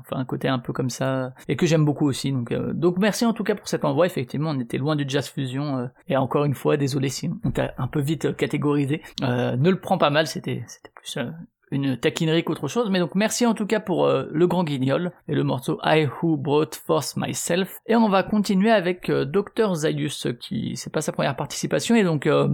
enfin un côté un peu comme ça, et que j'aime beaucoup aussi. Donc donc merci en tout cas pour cet envoi. Effectivement, on était loin du jazz fusion, et encore une fois, désolé si on t'a un peu vite euh, catégorisé. Euh, ne le prends pas mal, c'était c'était plus euh, une taquinerie qu'autre chose. Mais donc merci en tout cas pour euh, le grand guignol et le morceau I Who Brought Forth Myself. Et on va continuer avec euh, Dr Zayus qui c'est pas sa première participation et donc euh,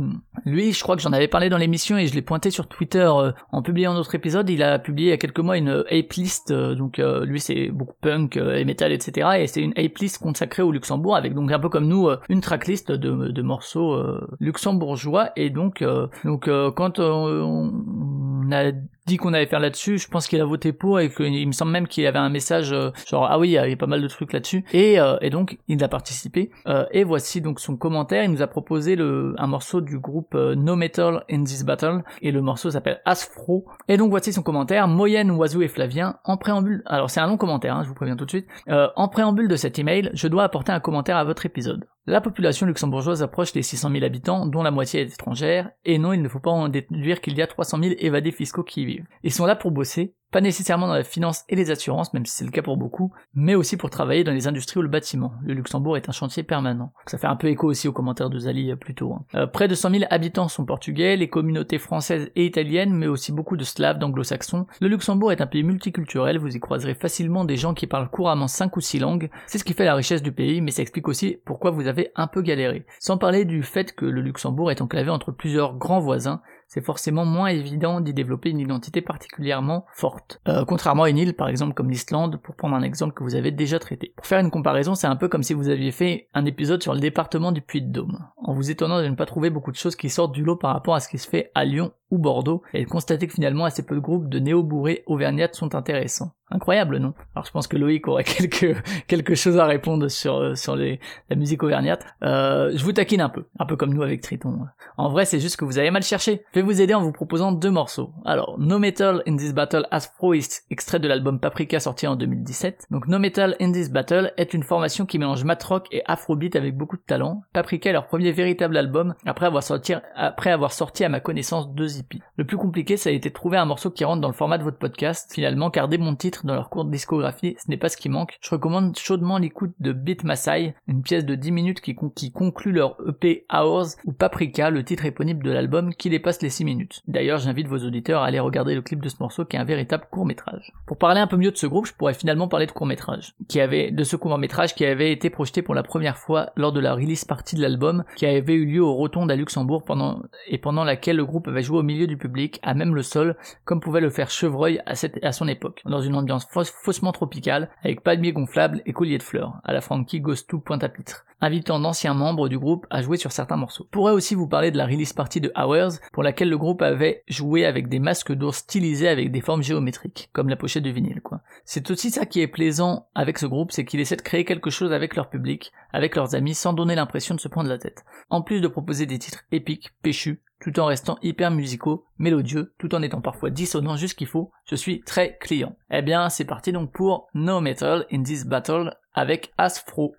lui je crois que j'en avais parlé dans l'émission et je l'ai pointé sur Twitter euh, en publiant notre épisode. Il a publié il y a quelques mois une ape list euh, donc euh, lui c'est beaucoup punk et metal etc et c'est une ape list consacrée au Luxembourg avec donc un peu comme nous une tracklist de, de morceaux luxembourgeois et donc donc quand on a dit qu'on allait faire là-dessus, je pense qu'il a voté pour et qu'il me semble même qu'il avait un message euh, genre ah oui il y avait pas mal de trucs là-dessus. Et, euh, et donc il a participé. Euh, et voici donc son commentaire. Il nous a proposé le, un morceau du groupe No Metal in This Battle. Et le morceau s'appelle Asfro et donc voici son commentaire. Moyenne, Oiseau et Flavien en préambule. Alors c'est un long commentaire hein, je vous préviens tout de suite. En préambule de cet email je dois apporter un commentaire à votre épisode la population luxembourgeoise approche les 600 000 habitants, dont la moitié est étrangère, et non, il ne faut pas en déduire qu'il y a 300 000 évadés fiscaux qui y vivent. Ils sont là pour bosser, pas nécessairement dans la finance et les assurances, même si c'est le cas pour beaucoup, mais aussi pour travailler dans les industries ou le bâtiment. Le Luxembourg est un chantier permanent. Ça fait un peu écho aussi aux commentaires de Zali euh, plus tôt. hein. Euh, près de 100 000 habitants sont portugais, les communautés françaises et italiennes, mais aussi beaucoup de slaves, d'anglo-saxons. Le Luxembourg est un pays multiculturel, vous y croiserez facilement des gens qui parlent couramment 5 ou 6 langues. C'est ce qui fait la richesse du pays, mais ça explique aussi pourquoi vous avez un peu galéré. Sans parler du fait que le Luxembourg est enclavé entre plusieurs grands voisins, c'est forcément moins évident d'y développer une identité particulièrement forte. Euh, contrairement à une île, par exemple, comme l'Islande, pour prendre un exemple que vous avez déjà traité. Pour faire une comparaison, c'est un peu comme si vous aviez fait un épisode sur le département du Puy-de-Dôme, en vous étonnant de ne pas trouver beaucoup de choses qui sortent du lot par rapport à ce qui se fait à Lyon Bordeaux, et de constater que finalement assez peu de groupes de néo-bourrés auvergnates sont intéressants. Incroyable, non? Alors je pense que Loïc aurait quelque, quelque chose à répondre sur, euh, sur les, la musique auvergnate. Euh, je vous taquine un peu, un peu comme nous avec Triton. En vrai, c'est juste que vous avez mal cherché. Je vais vous aider en vous proposant deux morceaux. Alors, No Metal in This Battle as Pro is extrait de l'album Paprika sorti en 2017. Donc No Metal in This Battle est une formation qui mélange mat rock et afrobeat avec beaucoup de talent. Paprika est leur premier véritable album après avoir sorti, après avoir sorti à ma connaissance deux Le plus compliqué, ça a été de trouver un morceau qui rentre dans le format de votre podcast, finalement, car dès mon titre dans leur courte discographie, ce n'est pas ce qui manque. Je recommande chaudement l'écoute de Beat Masai, une pièce de 10 minutes qui, con- qui conclut leur EP Hours, ou Paprika, le titre éponyme de l'album, qui dépasse les 6 minutes. D'ailleurs, j'invite vos auditeurs à aller regarder le clip de ce morceau qui est un véritable court métrage. Pour parler un peu mieux de ce groupe, je pourrais finalement parler de court métrage, qui avait, de ce court métrage qui avait été projeté pour la première fois lors de la release partie de l'album, qui avait eu lieu au Rotonde à Luxembourg pendant, et pendant laquelle le groupe avait joué au milieu du public, à même le sol, comme pouvait le faire Chevreuil à, cette, son époque, dans une ambiance fausse- faussement tropicale, avec palmiers gonflables et colliers de fleurs, à la Frankie Goes to Pointe-à-Pitre, invitant d'anciens membres du groupe à jouer sur certains morceaux. Je pourrais aussi vous parler de la release party de Hours, pour laquelle le groupe avait joué avec des masques d'ours stylisés avec des formes géométriques, comme la pochette de vinyle. C'est aussi ça qui est plaisant avec ce groupe, c'est qu'il essaie de créer quelque chose avec leur public, avec leurs amis, sans donner l'impression de se prendre la tête. En plus de proposer des titres épiques, péchus, tout en restant hyper musicaux, mélodieux, tout en étant parfois dissonants jusqu'il faut. Je suis très client. Eh bien, c'est parti donc pour No Metal in This Battle avec Asfro.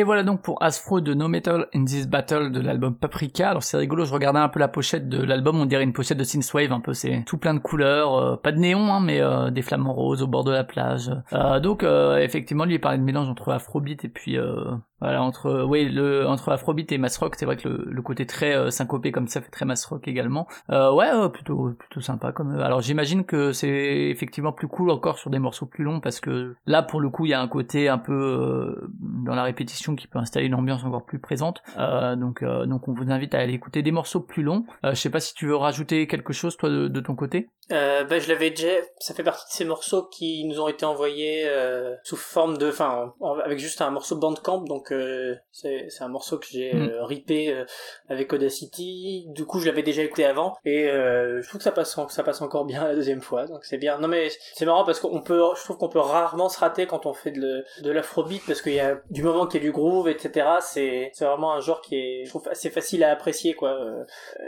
Et voilà donc pour Asfro de No Metal in This Battle de l'album Paprika. Alors c'est rigolo, je regardais un peu la pochette de l'album, on dirait une pochette de Synthwave un peu, c'est tout plein de couleurs, euh, pas de néon hein, mais euh, des flamants roses au bord de la plage. Euh, donc euh, effectivement lui il parlait de mélange entre Afrobeat et puis voilà entre oui le entre Afrobeat et mass rock, c'est vrai que le, le côté très syncopé comme ça fait très mass rock également. ouais plutôt plutôt sympa comme alors j'imagine que c'est effectivement plus cool encore sur des morceaux plus longs parce que là pour le coup il y a un côté un peu dans la répétition qui peut installer une ambiance encore plus présente. Euh, donc, euh, donc on vous invite à aller écouter des morceaux plus longs. Euh, je sais pas si tu veux rajouter quelque chose toi de, de ton côté. Euh, bah, je l'avais déjà. Ça fait partie de ces morceaux qui nous ont été envoyés euh, sous forme de, enfin, en- avec juste un morceau Bandcamp. Donc euh, c'est c'est un morceau que j'ai Mm. euh, ripé euh, avec Audacity. Du coup, je l'avais déjà écouté avant et euh, je trouve que ça passe, ça passe encore bien la deuxième fois. Donc c'est bien. Non mais c'est marrant parce qu'on peut, je trouve qu'on peut rarement se rater quand on fait de, de l'afrobeat parce qu'il y a du moment qu'il y a du groove, etc. C'est c'est vraiment un genre qui est, je trouve, assez facile à apprécier quoi. Euh,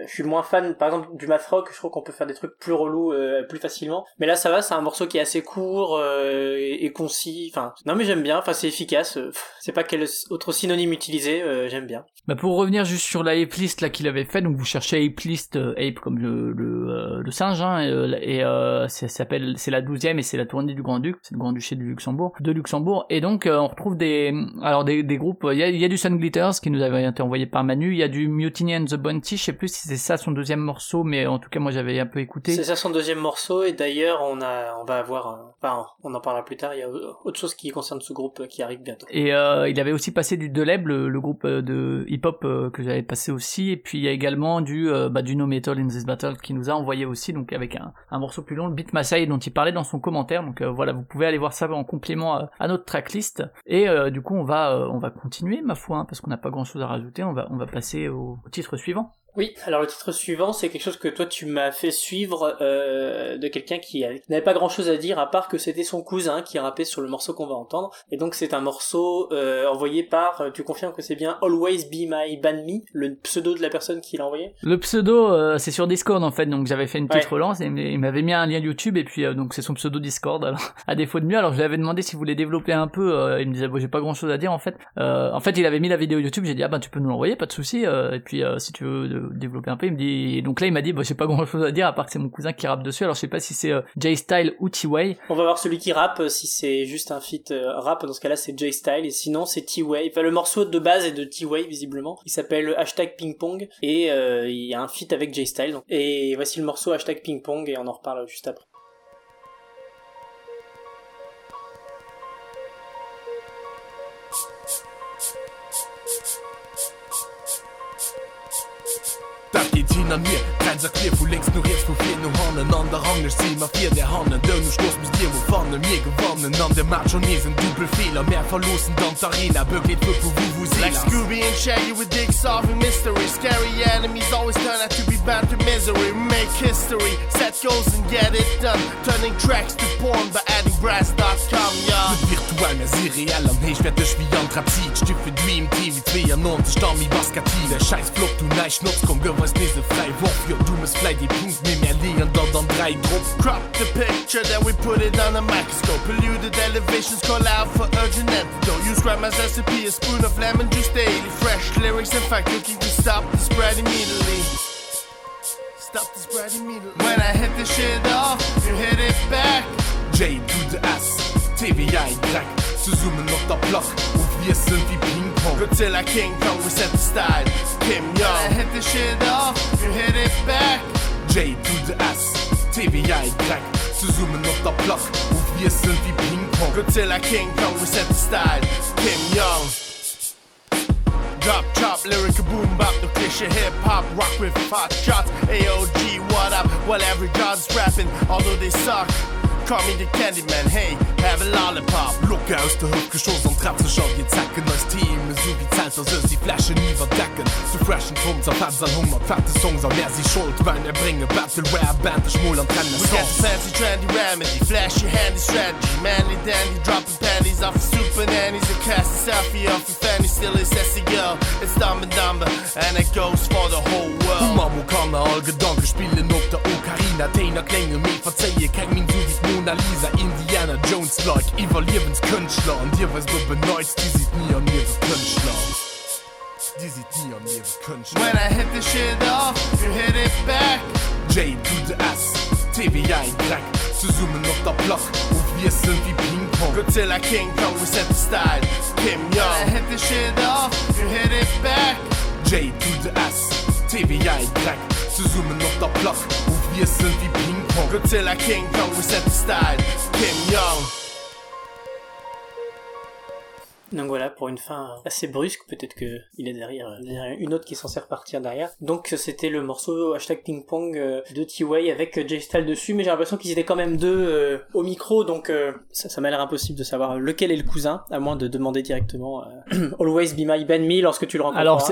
je suis moins fan, par exemple, du math rock. Je trouve qu'on peut faire des trucs plus relous euh, plus facilement. Mais là, ça va. C'est un morceau qui est assez court euh, et, et concis. Enfin, non, mais j'aime bien. Enfin, c'est efficace. Euh, C'est pas quel autre synonyme utiliser. euh, j'aime bien. Bah pour revenir juste sur la ape list là qu'il avait fait, donc vous cherchez ape list, ape comme le le, le singe, hein, et, et ça s'appelle, c'est la douzième et c'est la tournée du Grand Duc, c'est le Grand Duché du Luxembourg, de Luxembourg, et donc on retrouve des, alors des, des groupes, il y a, il y a du Sun Glitters qui nous avait été envoyé par Manu, il y a du Mutiny and the Bounty, je sais plus si c'est ça son deuxième morceau, mais en tout cas moi j'avais un peu écouté. C'est ça son deuxième morceau. Et d'ailleurs, on va avoir, enfin, on en parlera plus tard. Il y a autre chose qui concerne ce groupe qui arrive bientôt. Et euh, il avait aussi passé du Deleb, le, le groupe euh, de hip-hop euh, que j'avais passé aussi, et puis il y a également du, bah, du No Metal in This Battle qui nous a envoyé aussi, donc avec un, morceau plus long, le Beat Masai dont il parlait dans son commentaire. Donc voilà, vous pouvez aller voir ça en complément à, notre tracklist. Et du coup, on va, on va continuer, ma foi, hein, parce qu'on n'a pas grand-chose à rajouter. On va, on va passer au titre suivant. Oui, alors le titre suivant, c'est quelque chose que toi tu m'as fait suivre euh, de quelqu'un qui avait- n'avait pas grand chose à dire à part que c'était son cousin qui rappait sur le morceau qu'on va entendre. Et donc c'est un morceau euh, envoyé par, euh, tu confirmes que c'est bien Always Be My Ban Me, le pseudo de la personne qui l'a envoyé? Le pseudo, euh, c'est sur Discord en fait, donc j'avais fait une petite Ouais. relance et il m'avait mis un lien YouTube et puis euh, donc c'est son pseudo Discord. Alors à défaut de mieux, alors je lui avais demandé s'il voulait développer un peu. euh, il me disait bon j'ai pas grand chose à dire en fait. Euh, en fait il avait mis la vidéo YouTube, j'ai dit ah ben tu peux nous l'envoyer, pas de souci. et puis si tu veux développer un peu, il me dit. et donc là il m'a dit bon j'ai pas grand chose à dire à part que c'est mon cousin qui rappe dessus. Alors je sais pas si c'est euh, J Style ou T-Way. On va voir celui qui rappe, euh, si c'est juste un feat euh, rap, dans ce cas-là c'est J Style, et sinon c'est T-Way. Enfin le morceau de base est de T-Way visiblement, il s'appelle hashtag ping pong, et euh, il y a un feat avec J Style. Et voici le morceau hashtag ping pong, et on en reparle juste après. 上面。An mir Kein erklärt wo längst nur jetzt wo vier nur hannen an der Hang sie ma vier der Hannen Dön schloss mis dir wo fanne mir gewonnen an der Mat schon niesen Dubelfehler mehr verlosen dann Arena wo wo wo wo Like Scooby and Shaggy with dick solving mystery. Scary enemies always turn out to be bound to misery. Make history, set goals and get it done. Turning tracks to porn by adding brass.com, y'all. virtuell mehr seriell am Heich werdech wie an Trapsid Stüffe Dream TV 92 Stami Baskati der scheiß Flop du neich nutz kom gowas nese frei Wurf Jo du mes fleit die Punkt mé mehr legen dann dann drei Dr Crop the picture, then we put it on a microscope. Polluted elevations call out for urgent antidote. Use grandma's recipe, a spoon of lemon juice daily. Fresh lyrics and fact cooking to stop the spread immediately. Stop the spread immediately. When I hit the shit off, you hit it back. J to the S TVI dreck zu summen noch der Plach und wir wie I can't go. we set the style. Kim Young. I hit the shit off, you hit it back. J to the S TVI zu summen noch der Plach und wir sind wie Pingpong Godzilla King Kong, we set the style. Kim Young. Drop, chop, lyric boom, bop, the cliche hip hop, rock with hot shots. AOG, what up? While every god's rapping, although they suck. Call me the Candyman hey have a lollipop. Look aus der hochgeschoss und trapse schon je zecken. Als Team so wie Zeit soll die Flasche nie verdecken zu freshen Tum auf Platz an hummer fette Songs an wer sie schuld wenn er bringe Battle Rap Band schmol am kennen fancy trendy remedy. Flashy handy strategy. Manly dandy dropping panties off super nannies. A cast selfie off the fanny. Still is sassy girl. It's dumb and dumber. And it goes for the whole world. Mamo kann all gedanke spielen op der Uhr. Okarina Tainer klenge mé verzeie ke min wie Mona Lisa Indiana Jones like Evaluwenskünstler an dir was du beneust die sieht nie an mir Künstler Die sieht nie an mir Künstler When I hit the shit off, you hit it back. J to the S TVI dreck zu summen noch der Plach und wir sind wie Pingpong Godzilla King Kong, we set the style. Kim Young. When I hit the shit off, you hit it back. J to the S TVI dreck zu summen noch der Plach und wir sind wie Pingpong Godzilla King Kong, we set the style. Kim Young. Donc voilà, pour une fin assez brusque, peut-être que il est derrière, euh, derrière une autre qui est censée repartir derrière. Donc c'était le morceau hashtag ping pong euh, de T-Way avec euh, Jay Styles dessus, mais j'ai l'impression qu'ils étaient quand même deux euh, au micro, donc euh, ça, ça m'a l'air impossible de savoir lequel est le cousin, à moins de demander directement euh, Always Be My Ben Me lorsque tu le rencontres. Alors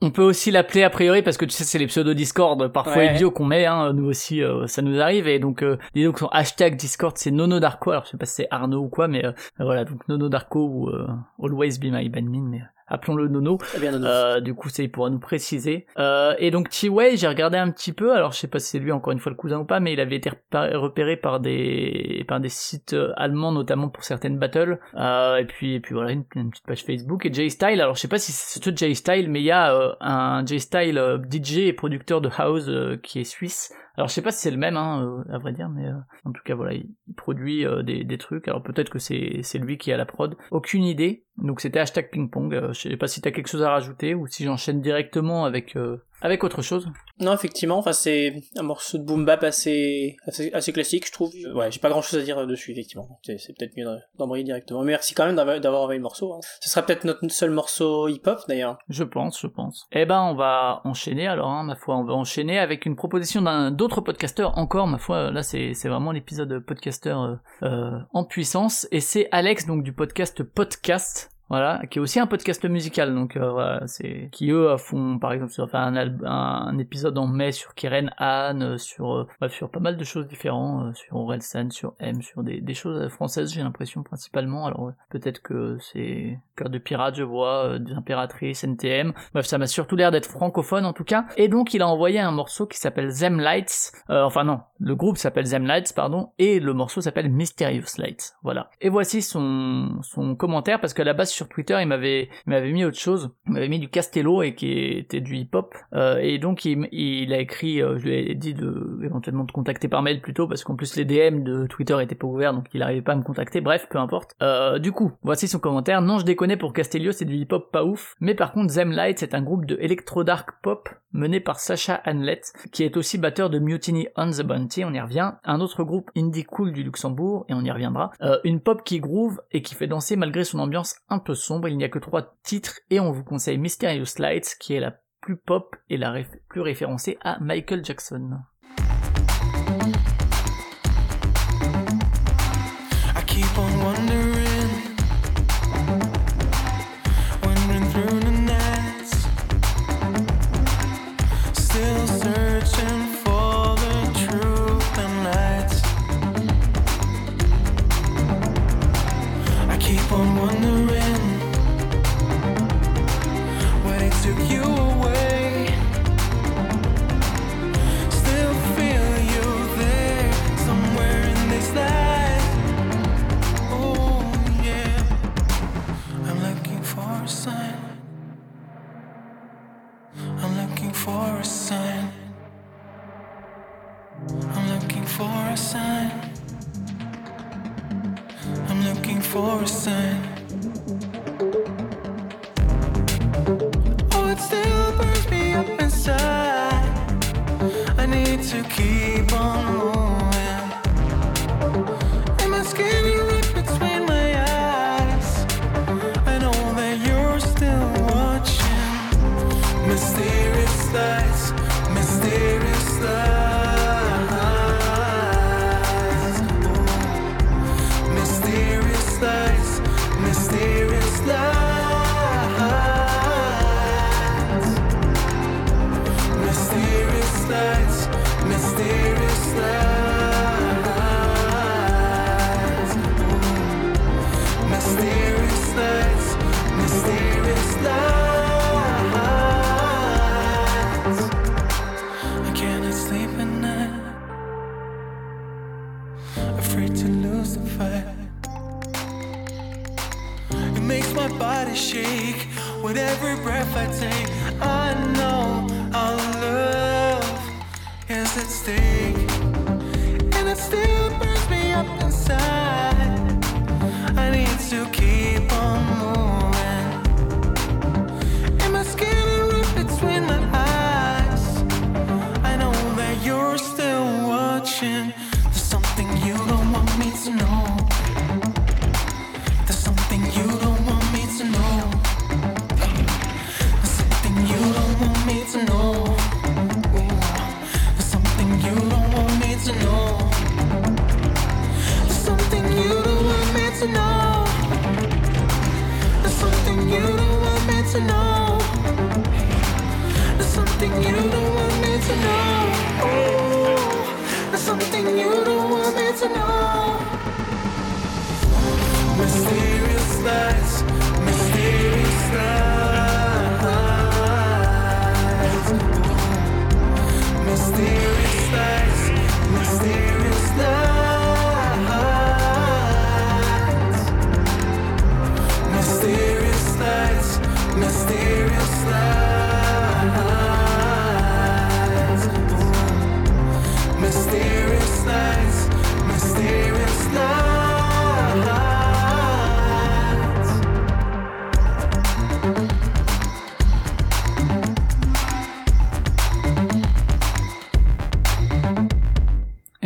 on, peut aussi l'appeler a priori parce que tu sais c'est les pseudos Discord parfois Ouais. idiots qu'on met hein, nous aussi euh, ça nous arrive et donc euh, dis donc son hashtag Discord c'est Nono Darko alors je sais pas si c'est Arnaud ou quoi mais euh, voilà donc Nono Darko ou euh, Always Be My Banmin mais appelons-le Nono Eh bien, non, non. euh, du coup, ça, il pourra nous préciser. Euh, et donc, T-Way, j'ai regardé un petit peu. Alors, je sais pas si c'est lui, encore une fois, le cousin ou pas, mais il avait été repéré par des, par des sites euh, allemands, notamment pour certaines battles. Euh, et puis, et puis voilà, une, une petite page Facebook. Et J-Style, alors, je sais pas si c'est tout J-Style, mais il y a un J-Style DJ et producteur de house qui est suisse. Alors, je sais pas si c'est le même, hein, euh, à vrai dire, mais euh, en tout cas, voilà, il, produit euh, des, des trucs. Alors, peut-être que c'est, lui qui a la prod. Aucune idée. Donc, c'était hashtag ping-pong. Euh, je sais pas si t'as quelque chose à rajouter ou si j'enchaîne directement avec avec autre chose. Non, effectivement, enfin c'est un morceau de boom bap assez, assez, assez classique, je trouve. Ouais, j'ai pas grand chose à dire dessus, effectivement. C'est, peut-être mieux d'embrayer directement. Mais merci quand même d'avoir, envoyé le morceau. Hein. Ce sera peut-être notre seul morceau hip-hop d'ailleurs. Je pense, je pense. Eh ben, on va enchaîner alors, hein, ma foi, on va enchaîner avec une proposition d'un d'autre podcasteur encore, ma foi. Là, c'est c'est vraiment l'épisode podcasteur euh, euh, en puissance et c'est Alex donc du podcast Podcast voilà, qui est aussi un podcast musical, donc euh, voilà, c'est qui eux font par exemple sur enfin, un, un, épisode en mai sur Keren Anne, euh, sur euh, bref, sur pas mal de choses différentes, euh, sur Orelsan, sur M, sur des, des choses françaises, j'ai l'impression principalement. Alors peut-être que c'est cœur de pirate, je vois, des impératrices, NTM. Bref, ça m'a surtout l'air d'être francophone en tout cas. Et donc il a envoyé un morceau qui s'appelle Them Lights, enfin non, le groupe s'appelle Them Lights, pardon, et le morceau s'appelle Mysterious Lights. Voilà. Et voici son son commentaire parce qu'à la base sur Twitter, il m'avait, m'avait mis autre chose. Il m'avait mis du Castello et qui était du hip-hop. Euh, et donc il, il a écrit, euh, je lui ai dit de éventuellement de contacter par mail plutôt parce qu'en plus les DM de Twitter étaient pas ouverts donc il arrivait pas à me contacter. Bref, peu importe. Euh, du coup, voici son commentaire. Non, je déconne pour Castello, c'est du hip-hop pas ouf. Mais par contre, Zem Light, c'est un groupe de electro dark pop mené par Sacha Hanlett, qui est aussi batteur de Mutiny on the Bounty, on y revient, un autre groupe indie cool du Luxembourg, et on y reviendra, une pop qui groove et qui fait danser malgré son ambiance un sombre, il n'y a que trois titres, et on vous conseille Mysterious Lights, qui est la plus pop et la plus référencée à Michael Jackson.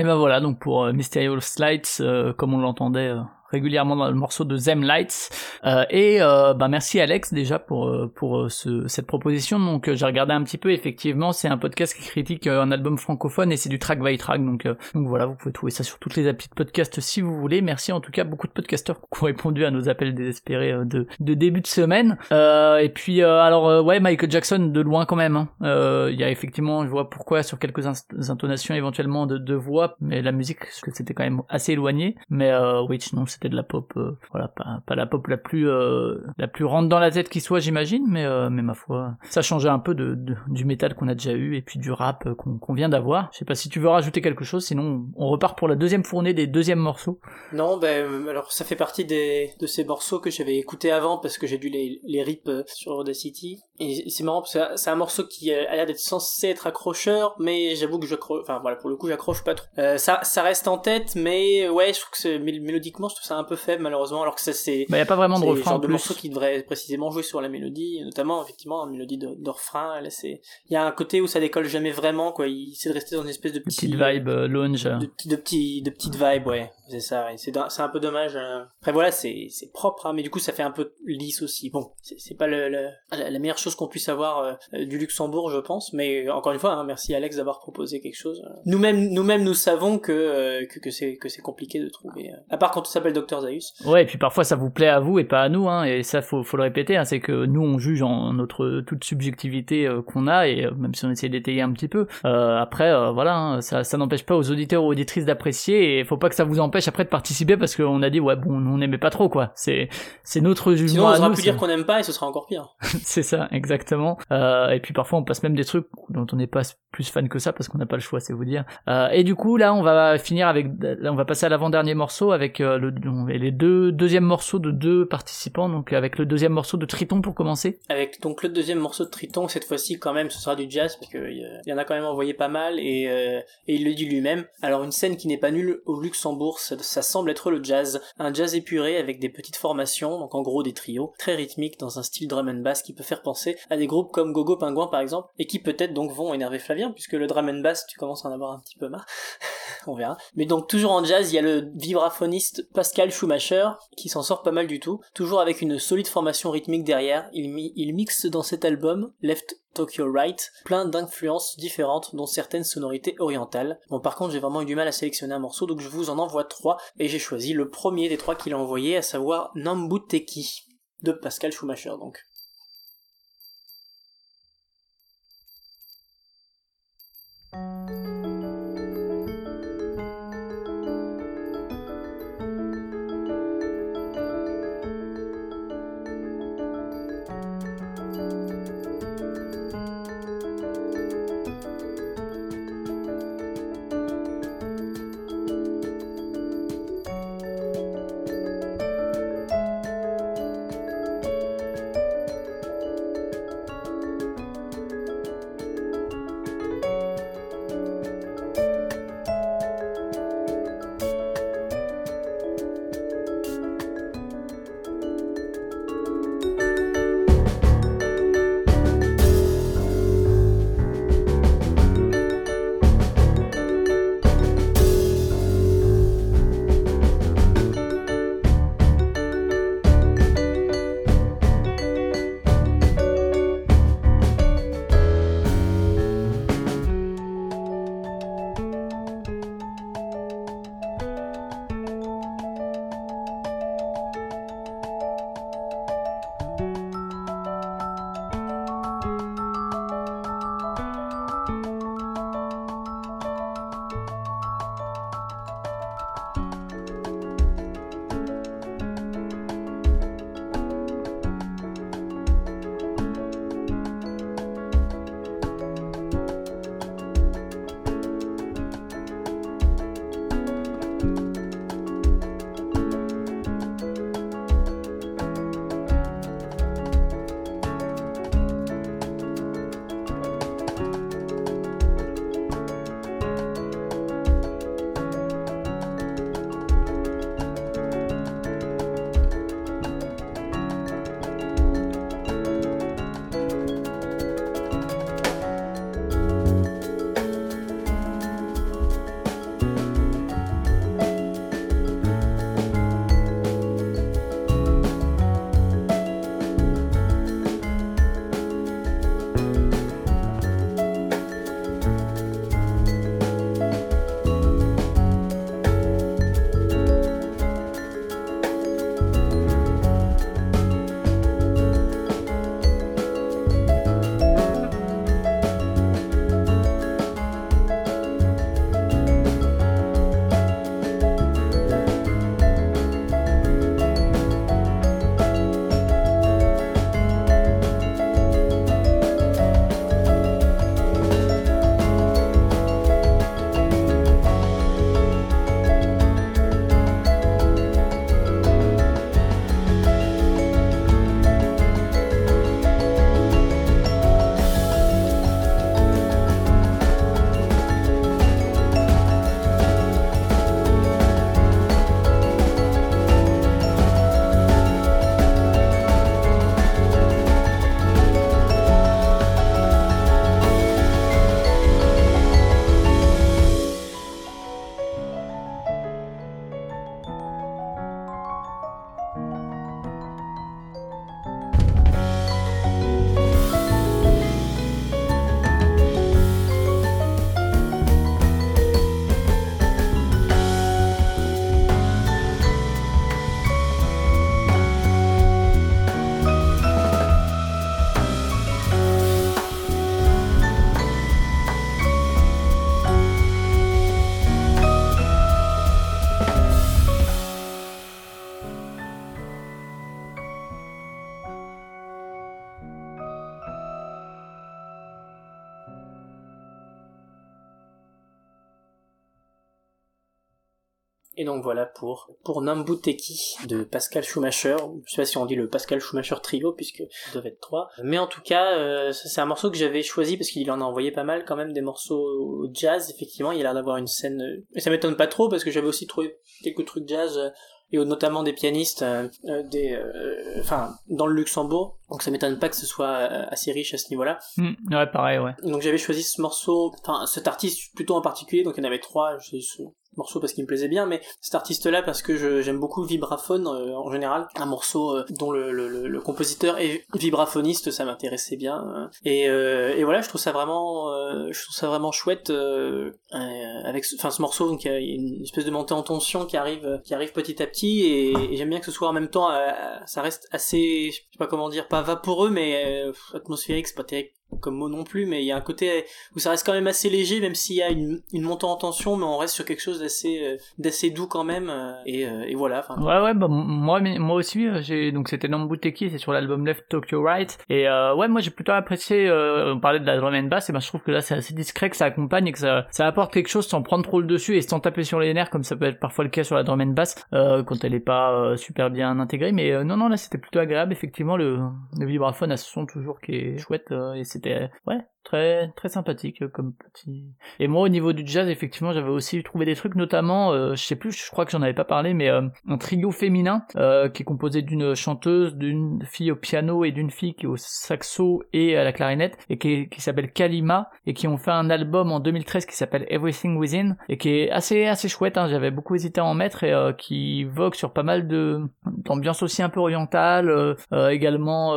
Ben voilà, donc pour euh, Mysterious Lights, euh, comme on l'entendait euh, régulièrement dans le morceau de Them Lights. Euh, et euh, bah merci Alex déjà pour euh, pour ce, cette proposition. Donc j'ai regardé un petit peu. Effectivement, c'est un podcast qui critique un album francophone et c'est du track by track. Donc donc voilà, vous pouvez trouver ça sur toutes les applis de podcast si vous voulez. Merci en tout cas beaucoup de podcasteurs qui ont répondu à nos appels désespérés de de début de semaine. Et puis alors ouais Michael Jackson de loin quand même. hein. Il y a effectivement, je vois pourquoi sur quelques intonations éventuellement de, de voix, mais la musique parce que c'était quand même assez éloigné. Mais euh, oui, sinon c'était de la pop, euh, voilà, pas, pas la pop la plus euh, la plus rentre dans la tête qui soit, j'imagine, mais euh, mais ma foi, ça changeait un peu de, de- du métal qu'on a déjà eu et puis du rap euh, qu'on vient d'avoir. Je sais pas si tu veux rajouter quelque chose, sinon on repart pour la deuxième fournée des deuxièmes morceaux. Non, ben alors ça fait partie des de ces morceaux que j'avais écoutés avant parce que j'ai dû les les rip sur Audacity et c'est marrant parce que c'est un morceau qui a l'air d'être censé être accrocheur, mais j'avoue que j'accroche, enfin voilà pour le coup j'accroche pas trop. Euh, ça ça reste en tête, mais ouais je trouve que c'est- mél- mélodiquement je trouve ça un peu faible malheureusement alors que ça c'est Bah y a pas vraiment de le refrain genre en de plus. morceau qui devrait précisément jouer sur la mélodie, notamment effectivement une mélodie de, de refrain. Là, c'est il y a un côté où ça décolle jamais vraiment quoi. Il essaie de rester dans une espèce de petit Petite vibe euh, lounge. de, de petits de petites vibes ouais c'est ça ouais. c'est c'est un peu dommage euh. après voilà c'est c'est propre hein, mais du coup ça fait un peu lisse aussi bon c'est pas le, le- la, meilleure chose qu'on puisse avoir euh, du Luxembourg je pense mais euh, encore une fois hein, merci Alex d'avoir proposé quelque chose euh. nous-mêmes nous-mêmes nous savons que euh, que, que c'est que c'est compliqué de trouver à part quand on s'appelle Dr Zaius Ouais, et puis parfois ça vous plaît à vous et pas à nous, hein, et ça faut, faut le répéter, hein, c'est que nous on juge en notre toute subjectivité euh, qu'on a, et euh, même si on essaie d'étayer un petit peu, euh, après voilà, hein, ça, ça n'empêche pas aux auditeurs ou auditrices d'apprécier, et faut pas que ça vous empêche après de participer parce qu'on a dit ouais bon, on n'aimait pas trop quoi, c'est c'est notre jugement sinon on aura pu dire qu'on aime pas et ce sera encore pire c'est ça, exactement. Et puis parfois on passe même des trucs dont on n'est pas plus fan que ça parce qu'on n'a pas le choix, c'est vous dire. Et du coup là on va finir avec, là on va passer à l'avant-dernier morceau avec le, les deux deuxièmes morceaux de deux participants, donc avec le deuxième morceau de Triton pour commencer. avec donc le deuxième morceau de Triton cette fois-ci quand même ce sera du jazz parce qu'il y en a quand même envoyé pas mal et, euh, et il le dit lui-même alors une scène qui n'est pas nulle au Luxembourg ça, ça semble être le jazz un jazz épuré avec des petites formations donc en gros des trios très rythmiques dans un style drum and bass qui peut faire penser à des groupes comme Gogo Pingouin par exemple et qui peut-être donc vont énerver Flavien puisque le drum and bass tu commences à en avoir un petit peu marre on verra. Mais donc toujours en jazz, il y a le vibraphoniste Pascal Schumacher qui s'en sort pas mal du tout, Toujours avec une solide formation rythmique derrière, il, mixe dans cet album, Left Tokyo Right, plein d'influences différentes, dont certaines sonorités orientales. Bon, par contre, j'ai vraiment eu du mal à sélectionner un morceau, donc je vous en envoie trois, et j'ai choisi le premier des trois qu'il a envoyé, à savoir Nambuteki, de Pascal Schumacher, donc. Donc voilà pour pour Nambuteki de Pascal Schumacher. Je sais pas si on dit le Pascal Schumacher trio puisque devait être trois. Mais en tout cas, euh, ça, c'est un morceau que j'avais choisi parce qu'il en a envoyé pas mal quand même des morceaux jazz. Effectivement, il a l'air d'avoir une scène. euh, Et ça m'étonne pas trop parce que j'avais aussi trouvé quelques trucs jazz. euh, et notamment des pianistes, euh, euh, des, euh, enfin, dans le Luxembourg. Donc ça m'étonne pas que ce soit euh, assez riche à ce niveau-là. Hmm, ouais, pareil, ouais. Donc j'avais choisi ce morceau, enfin cet artiste plutôt en particulier, donc il y en avait trois, j'ai morceau parce qu'il me plaisait bien, mais cet artiste-là parce que j'aime beaucoup Vibraphone euh, en général, un morceau euh, dont le, compositeur est vibraphoniste, ça m'intéressait bien. et, euh, et voilà, je trouve ça vraiment, je trouve ça vraiment chouette avec, enfin ce morceau, donc il y a une espèce de montée en tension qui arrive, qui arrive petit à petit, et, et j'aime bien que ce soit en même temps, ça reste assez, je sais pas comment dire, pas vaporeux, mais atmosphérique, c'est pas terrible comme mot non plus, mais il y a un côté où ça reste quand même assez léger, même s'il y a une, une montée en tension, mais on reste sur quelque chose d'assez euh, d'assez doux quand même. euh, et, euh, et voilà. Ouais, ouais, bah, moi, moi aussi, j'ai, donc c'était Nambuteki, c'est sur l'album Left Tokyo Right. Et, ouais, moi, j'ai plutôt apprécié, on parlait de la drum and bass, et ben, je trouve que là, c'est assez discret, que ça accompagne et que ça, ça apporte quelque chose sans prendre trop le dessus et sans taper sur les nerfs, comme ça peut être parfois le cas sur la drum and bass, quand elle est pas super bien intégrée. Mais, non, non, là, c'était plutôt agréable, effectivement, le, le vibraphone a ce son toujours qui est chouette, et c'était, ouais, très, très sympathique euh, comme petit, et moi, au niveau du jazz, effectivement, j'avais aussi trouvé des trucs, notamment, euh, je sais plus, je crois que j'en avais pas parlé, mais euh, un trio féminin euh, qui est composé d'une chanteuse, d'une fille au piano et d'une fille qui est au saxo et à la clarinette, et qui, qui s'appelle Kalima, et qui ont fait un album en 2013 qui s'appelle Everything Within, et qui est assez assez chouette. Hein, J'avais beaucoup hésité à en mettre et euh, qui vogue sur pas mal de d'ambiance aussi un peu orientale, euh, également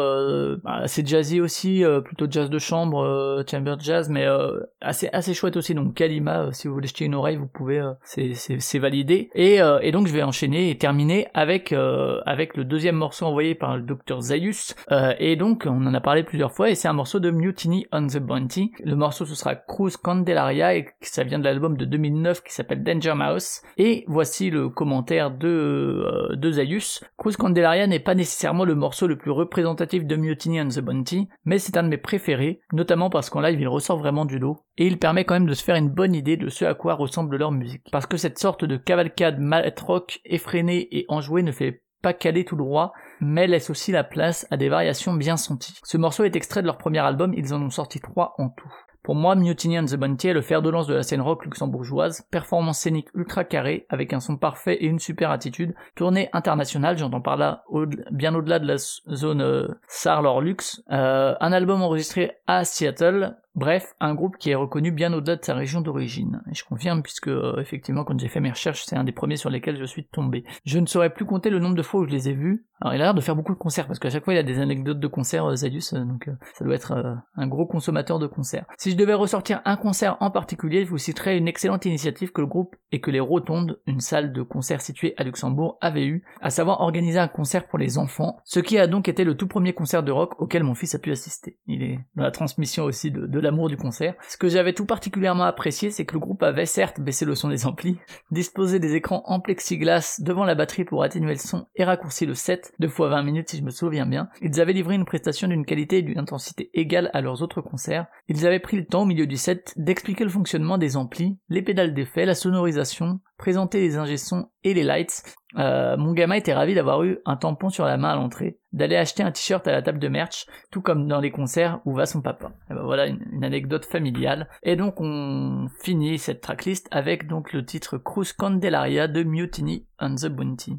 bah, assez jazzy aussi, plutôt jazz de chambre, euh, chamber jazz, mais euh, assez assez chouette aussi. Donc Kalima, euh, si vous voulez jeter une oreille, vous pouvez, c'est validé. Et et donc je vais enchaîner et terminer avec avec le deuxième morceau envoyé par le docteur Zayus. Et donc on en a parlé plusieurs fois et c'est un morceau de Mutiny on the Bounty. Le morceau ce sera Cruz Candelaria et ça vient de l'album de 2009 qui s'appelle Danger Mouse. Et voici le commentaire de de Zayus. Cruz Candelaria n'est pas nécessairement le morceau le plus représentatif de Mutiny on the Bounty, mais c'est un de mes préférés, notamment parce qu'en live il ressort vraiment du lot, et il permet quand même de se faire une bonne idée de ce à quoi ressemble leur musique. Parce que cette sorte de cavalcade malet rock effrénée et enjouée ne fait pas caler tout droit, mais laisse aussi la place à des variations bien senties. Ce morceau est extrait de leur premier album, ils en ont sorti trois en tout. Pour moi, Mutiny and the Bounty est le fer de lance de la scène rock luxembourgeoise, performance scénique ultra carrée, avec un son parfait et une super attitude, tournée internationale, j'entends par là bien au-delà de la zone euh, SAR leur luxe, euh, un album enregistré à Seattle, bref, un groupe qui est reconnu bien au-delà de sa région d'origine. Et je confirme puisque euh, effectivement quand j'ai fait mes recherches, c'est un des premiers sur lesquels je suis tombé. Je ne saurais plus compter le nombre de fois où je les ai vus. Alors il a l'air de faire beaucoup de concerts parce qu'à chaque fois il a des anecdotes de concerts euh, Zadius, euh, donc euh, ça doit être euh, un gros consommateur de concerts. Si je devais ressortir un concert en particulier, je vous citerai une excellente initiative que le groupe et que les Rotondes, une salle de concert située à Luxembourg, avaient eu, à savoir organiser un concert pour les enfants, ce qui a donc été le tout premier concert de rock auquel mon fils a pu assister. Il est dans la transmission aussi de, de l'amour du concert. Ce que j'avais tout particulièrement apprécié, c'est que le groupe avait certes baissé le son des amplis, disposé des écrans en plexiglas devant la batterie pour atténuer le son et raccourci le set, deux fois 20 minutes si je me souviens bien. Ils avaient livré une prestation d'une qualité et d'une intensité égale à leurs autres concerts. Ils avaient pris le temps au milieu du set d'expliquer le fonctionnement des amplis, les pédales d'effet, la sonorisation, présenter les ingé sons et les lights. Euh, mon gamin était ravi d'avoir eu un tampon sur la main à l'entrée, d'aller acheter un t-shirt à la table de merch, tout comme dans les concerts où va son papa. Et ben voilà une, une anecdote familiale. Et donc on finit cette tracklist avec donc le titre Cruz Candelaria de Mutiny on the Bounty.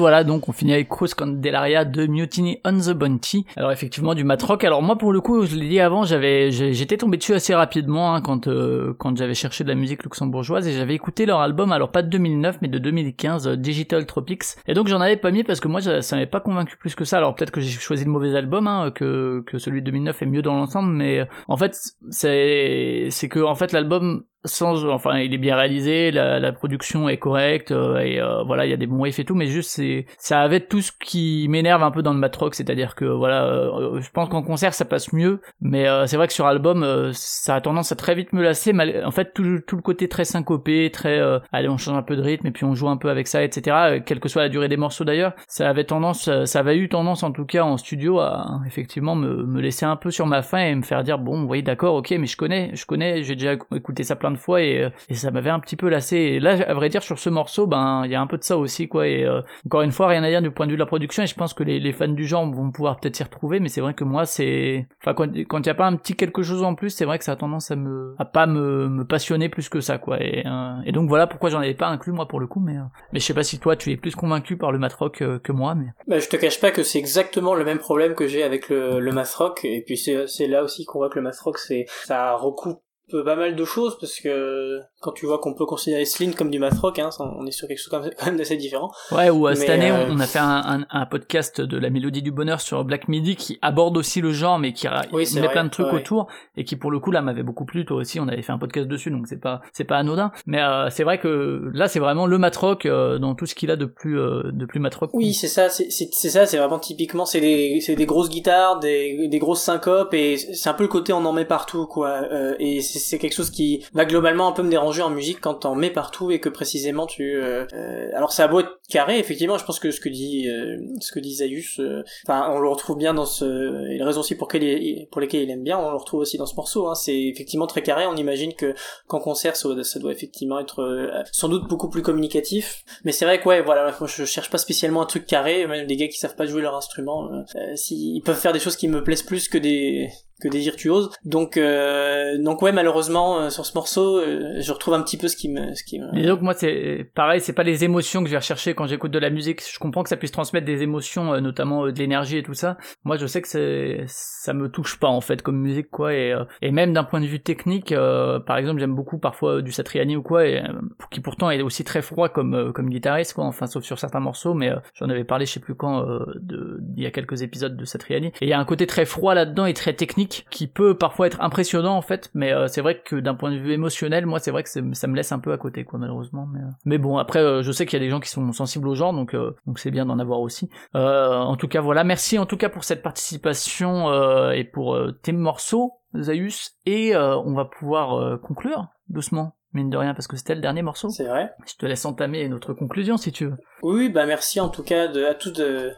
Voilà, donc on finit avec Cruz Candelaria de Mutiny on the Bounty. Alors effectivement du matrock. Alors moi pour le coup, je l'ai dit avant, j'avais j'étais tombé dessus assez rapidement hein, quand euh, quand j'avais cherché de la musique luxembourgeoise et j'avais écouté leur album alors pas de 2009 mais de 2015 euh, Digital Tropics. Et donc j'en avais pas mis parce que moi ça m'avait pas convaincu plus que ça. Alors peut-être que j'ai choisi le mauvais album hein, que que celui de 2009 est mieux dans l'ensemble mais euh, en fait c'est c'est que en fait l'album sans enfin il est bien réalisé la, la production est correcte euh, et euh, voilà il y a des bons riffs et tout mais juste c'est ça avait tout ce qui m'énerve un peu dans le matrock c'est-à-dire que voilà euh, je pense qu'en concert ça passe mieux mais c'est vrai que sur album ça a tendance à très vite me lasser mal... en fait tout, tout le côté très syncopé très allez on change un peu de rythme et puis on joue un peu avec ça etc quelle que soit la durée des morceaux d'ailleurs ça avait tendance ça avait eu tendance en tout cas en studio à effectivement me, me laisser un peu sur ma faim et me faire dire bon oui d'accord ok mais je connais je connais j'ai déjà écouté ça plein de fois et, euh, et ça m'avait un petit peu lassé. Et là, à vrai dire, sur ce morceau, ben il y a un peu de ça aussi, quoi. Et euh, encore une fois, rien à dire du point de vue de la production. Et je pense que les, fans du genre vont pouvoir peut-être s'y retrouver, mais c'est vrai que moi, c'est, enfin, quand il n'y a pas un petit quelque chose en plus, c'est vrai que ça a tendance à me, à pas me, me passionner plus que ça, quoi. Et, euh, donc voilà pourquoi j'en avais pas inclus moi pour le coup, mais mais je sais pas si toi tu es plus convaincu par le math rock que moi, mais. Bah, je te cache pas que c'est exactement le même problème que j'ai avec le, le math rock, et puis c'est là aussi qu'on voit que le math rock c'est ça recoupe pas mal de choses parce que quand tu vois qu'on peut considérer Slim comme du math rock, hein, on est sur quelque chose quand même d'assez différent. Ouais, ou euh, cette année euh, on a fait un, un, podcast de la mélodie du bonheur sur Black Midi qui aborde aussi le genre mais qui met plein de trucs autour et qui pour le coup là m'avait beaucoup plu. Toi aussi, on avait fait un podcast dessus donc c'est pas c'est pas anodin. Mais euh, c'est vrai que là c'est vraiment le mat rock dans tout ce qu'il a de plus de plus mat rock. Oui, c'est ça, c'est ça, c'est vraiment typiquement c'est des c'est des grosses guitares, des des grosses syncopes et c'est un peu le côté on en met partout quoi. et c'est quelque chose qui va globalement un peu me déranger en musique quand t'en mets partout et que précisément tu euh, euh, alors ça a beau être carré effectivement je pense que ce que dit euh, ce que dit Zayus enfin on le retrouve bien dans ce et les raisons aussi pour, lesquelles il aime bien on le retrouve aussi dans ce morceau hein. c'est effectivement très carré. On imagine que qu'en concert ça, doit effectivement être sans doute beaucoup plus communicatif. Mais c'est vrai que ouais voilà je cherche pas spécialement un truc carré. Même des gars qui savent pas jouer leur instrument s'ils peuvent faire des choses qui me plaisent plus que des que des virtuoses. Donc, euh, donc ouais, malheureusement, euh, sur ce morceau, euh, je retrouve un petit peu ce qui me, ce qui me... Et donc moi, c'est pareil, c'est pas les émotions que je vais rechercher quand j'écoute de la musique. Je comprends que ça puisse transmettre des émotions, euh, notamment de l'énergie et tout ça. Moi, je sais que c'est, ça me touche pas en fait comme musique quoi. Et, et même d'un point de vue technique, par exemple, j'aime beaucoup parfois du Satriani ou quoi, et qui pourtant est aussi très froid comme comme guitariste quoi. Enfin, sauf sur certains morceaux, mais j'en avais parlé, je sais plus quand, de, il y a quelques épisodes de Satriani. Et il y a un côté très froid là-dedans et très technique qui peut parfois être impressionnant en fait mais euh, c'est vrai que d'un point de vue émotionnel moi c'est vrai que ça me laisse un peu à côté quoi malheureusement mais, euh, mais bon après euh, je sais qu'il y a des gens qui sont sensibles au genre donc donc c'est bien d'en avoir aussi. En tout cas voilà. Merci en tout cas pour cette participation et pour tes morceaux Zaius et on va pouvoir conclure doucement mine de rien parce que c'était le dernier morceau. C'est vrai. Je te laisse entamer notre conclusion si tu veux. Oui, bah merci en tout cas de, à tous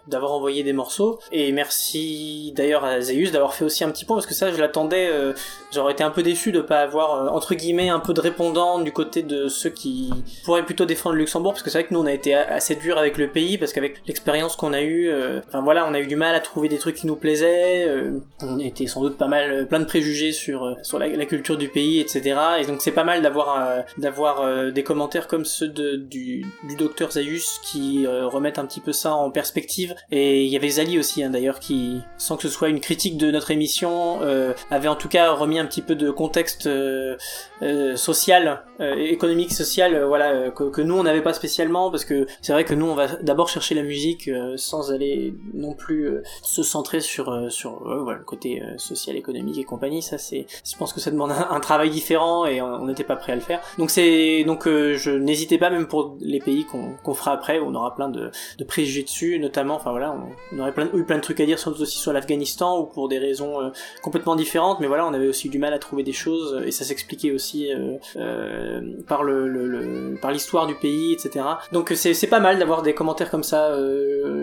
d'avoir envoyé des morceaux et merci d'ailleurs à Zeus d'avoir fait aussi un petit point parce que ça je l'attendais, euh, j'aurais été un peu déçu de pas avoir euh, entre guillemets un peu de répondant du côté de ceux qui pourraient plutôt défendre le Luxembourg parce que c'est vrai que nous on a été assez dur avec le pays parce qu'avec l'expérience qu'on a eu, euh, enfin voilà, on a eu du mal à trouver des trucs qui nous plaisaient, on était sans doute pas mal plein de préjugés sur sur la, la culture du pays, etc. Et donc c'est pas mal d'avoir d'avoir des commentaires comme ceux du, docteur Zayus qui euh, remettent un petit peu ça en perspective. Et il y avait Zali aussi, hein, d'ailleurs, qui, sans que ce soit une critique de notre émission, euh, avait en tout cas remis un petit peu de contexte euh, social, économique, social, voilà, que, nous on n'avait pas spécialement, parce que c'est vrai que nous on va d'abord chercher la musique sans aller non plus se centrer sur sur le côté social, économique et compagnie. Ça c'est, je pense que ça demande un, travail différent et on n'était pas prêt à le faire. Donc c'est donc je n'hésitais pas même pour les pays qu'on fera après on aura plein de, préjugés dessus, notamment, enfin voilà, on, aurait plein, eu plein de trucs à dire, sans aussi sur l'Afghanistan ou pour des raisons euh, complètement différentes, mais voilà, on avait aussi du mal à trouver des choses et ça s'expliquait aussi euh, euh, par le, par l'histoire du pays, etc. Donc c'est pas mal d'avoir des commentaires comme ça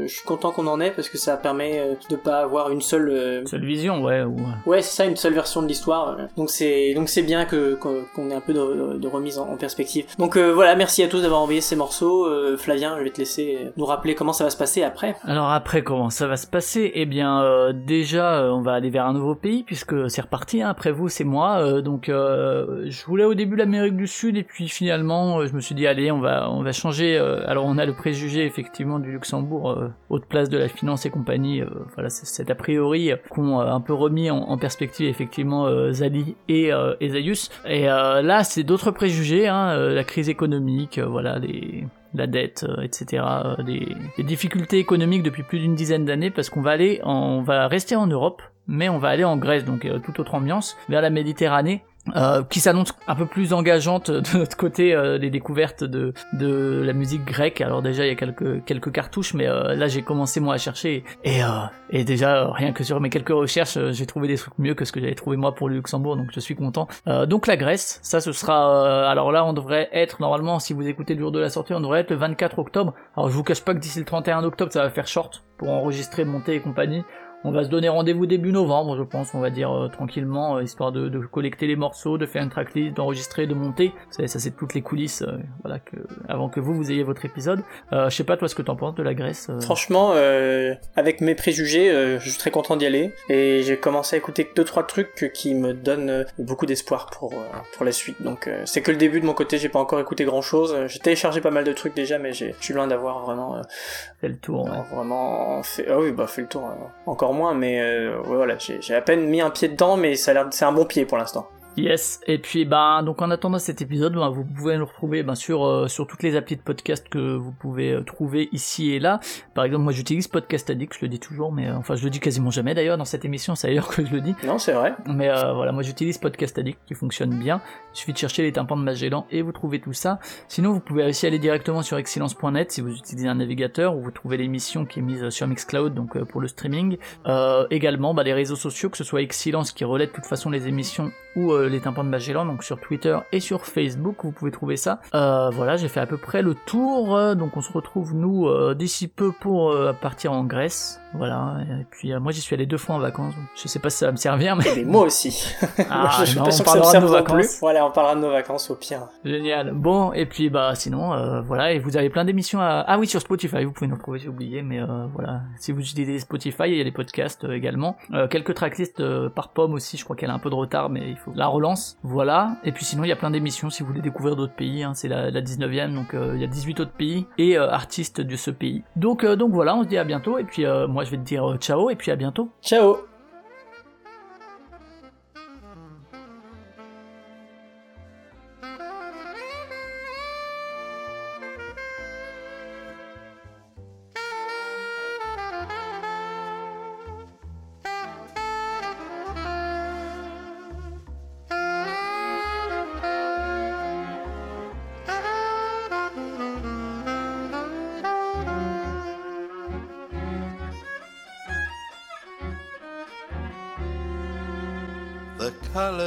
je suis content qu'on en ait parce que ça permet euh, de pas avoir une seule. euh, Seule vision, ouais. Ou... Ouais, c'est ça, une seule version de l'histoire. euh. Donc c'est donc c'est bien que qu'on qu'on ait un peu de, de remise en, perspective. Donc euh, voilà, merci à tous d'avoir envoyé ces morceaux. Euh, Flavien, je vais te laisser euh, nous rappeler comment ça va se passer après. Alors après, comment ça va se passer? Eh bien, déjà, on va aller vers un nouveau pays puisque c'est reparti. hein. Après vous, c'est moi. donc, je voulais au début l'Amérique du Sud et puis finalement, je me suis dit allez, on va on va changer. alors, on a le préjugé effectivement du Luxembourg, haute place de la finance et compagnie. voilà, c'est a priori euh, un peu remis en, en perspective effectivement Zali et euh, Ezaius. Et là, c'est d'autres préjugés. Hein, euh, la crise économique, euh, voilà, les la dette, euh, etc., des difficultés économiques depuis plus d'une dizaine d'années parce qu'on va aller, on va rester en Europe, mais on va aller en Grèce, donc toute autre ambiance, vers la Méditerranée. Euh, qui s'annonce un peu plus engageante de notre côté euh, des découvertes de, de la musique grecque. Alors déjà il y a quelques quelques cartouches, mais euh, là j'ai commencé moi à chercher et euh, et déjà euh, rien que sur mes quelques recherches, euh, j'ai trouvé des trucs mieux que ce que j'avais trouvé moi pour le Luxembourg, donc je suis content. Euh, donc la Grèce, ça ce sera euh, alors là on devrait être normalement si vous écoutez le jour de la sortie, on devrait être le 24 octobre. Alors je vous cache pas que d'ici le 31 octobre ça va faire short pour enregistrer, monter et compagnie. On va se donner rendez-vous début novembre, je pense, on va dire euh, tranquillement, euh, histoire de, de collecter les morceaux, de faire une tracklist, d'enregistrer, de monter. Vous ça c'est toutes les coulisses, euh, voilà, que avant que vous vous ayez votre épisode. Euh, je sais pas toi ce que t'en penses de la Grèce. Franchement, avec mes préjugés, je suis très content d'y aller et j'ai commencé à écouter deux trois trucs qui me donnent beaucoup d'espoir pour pour la suite. Donc c'est que le début de mon côté, j'ai pas encore écouté grand chose. J'ai téléchargé pas mal de trucs déjà, mais je suis loin d'avoir vraiment fait le tour. ouais. vraiment fait. Ah oui, bah fait le tour euh, encore moins, mais euh, ouais, voilà, j'ai j'ai à peine mis un pied dedans, mais ça a l'air c'est un bon pied pour l'instant. Yes, et puis ben donc en attendant cet épisode, ben, vous pouvez nous retrouver ben, sur euh, sur toutes les applis de podcast que vous pouvez euh, trouver ici et là. Par exemple, moi j'utilise Podcast Addict, je le dis toujours, mais euh, enfin je le dis quasiment jamais d'ailleurs dans cette émission, c'est ailleurs que je le dis. Non, c'est vrai. Mais euh, voilà, moi j'utilise Podcast Addict qui fonctionne bien. Il suffit de chercher les tympans de Magellan et vous trouvez tout ça. Sinon, vous pouvez aussi aller directement sur excellence.net si vous utilisez un navigateur où vous trouvez l'émission qui est mise sur Mixcloud, donc pour le streaming. Euh, également, bah, les réseaux sociaux, que ce soit Excellence qui relaie de toute façon les émissions ou euh, les tympans de Magellan, donc sur Twitter et sur Facebook, vous pouvez trouver ça. Euh, voilà, j'ai fait à peu près le tour, euh, donc on se retrouve nous euh, d'ici peu pour euh, partir en Grèce. Voilà, et puis euh, moi j'y suis allé deux fois en vacances, je sais pas si ça va me servir, mais... Et moi aussi. Ah, je suis non, pas on sûr que ça me parlera de serve nos non vacances. plus. Voilà, on parlera de nos vacances au pire. Génial. Bon, et puis bah sinon, euh, voilà, et vous avez plein d'émissions à... Ah oui, sur Spotify, vous pouvez nous retrouver, j'ai oublié, mais euh, voilà, si vous utilisez Spotify, il y a les podcasts euh, également. Euh, quelques tracklists euh, par pomme aussi, je crois qu'elle a un peu de retard, mais il faut la relance. Voilà, et puis sinon, il y a plein d'émissions si vous voulez découvrir d'autres pays, hein, c'est la, la 19e, donc il y a 18 autres pays et artistes de ce pays. Donc, euh, donc voilà, on se dit à bientôt, et puis euh, moi je vais te dire euh, ciao, et puis à bientôt. Ciao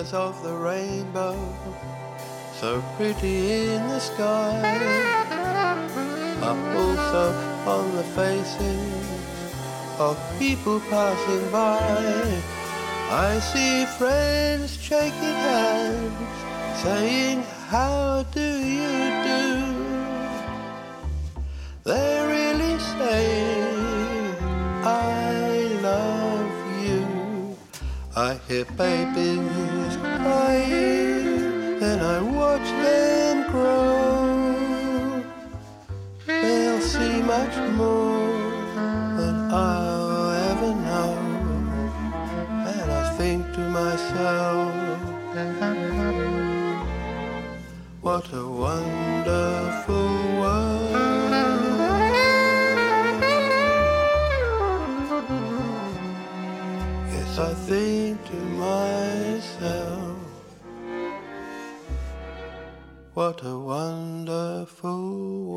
colors of the rainbow, so pretty in the sky, are also on the faces of people passing by. I see friends shaking hands, saying, How do you do? They're really saying, I love you. I hear babies then I watch them grow. They'll see much more than I'll ever know. And I think to myself, what a wonderful what a wonderful.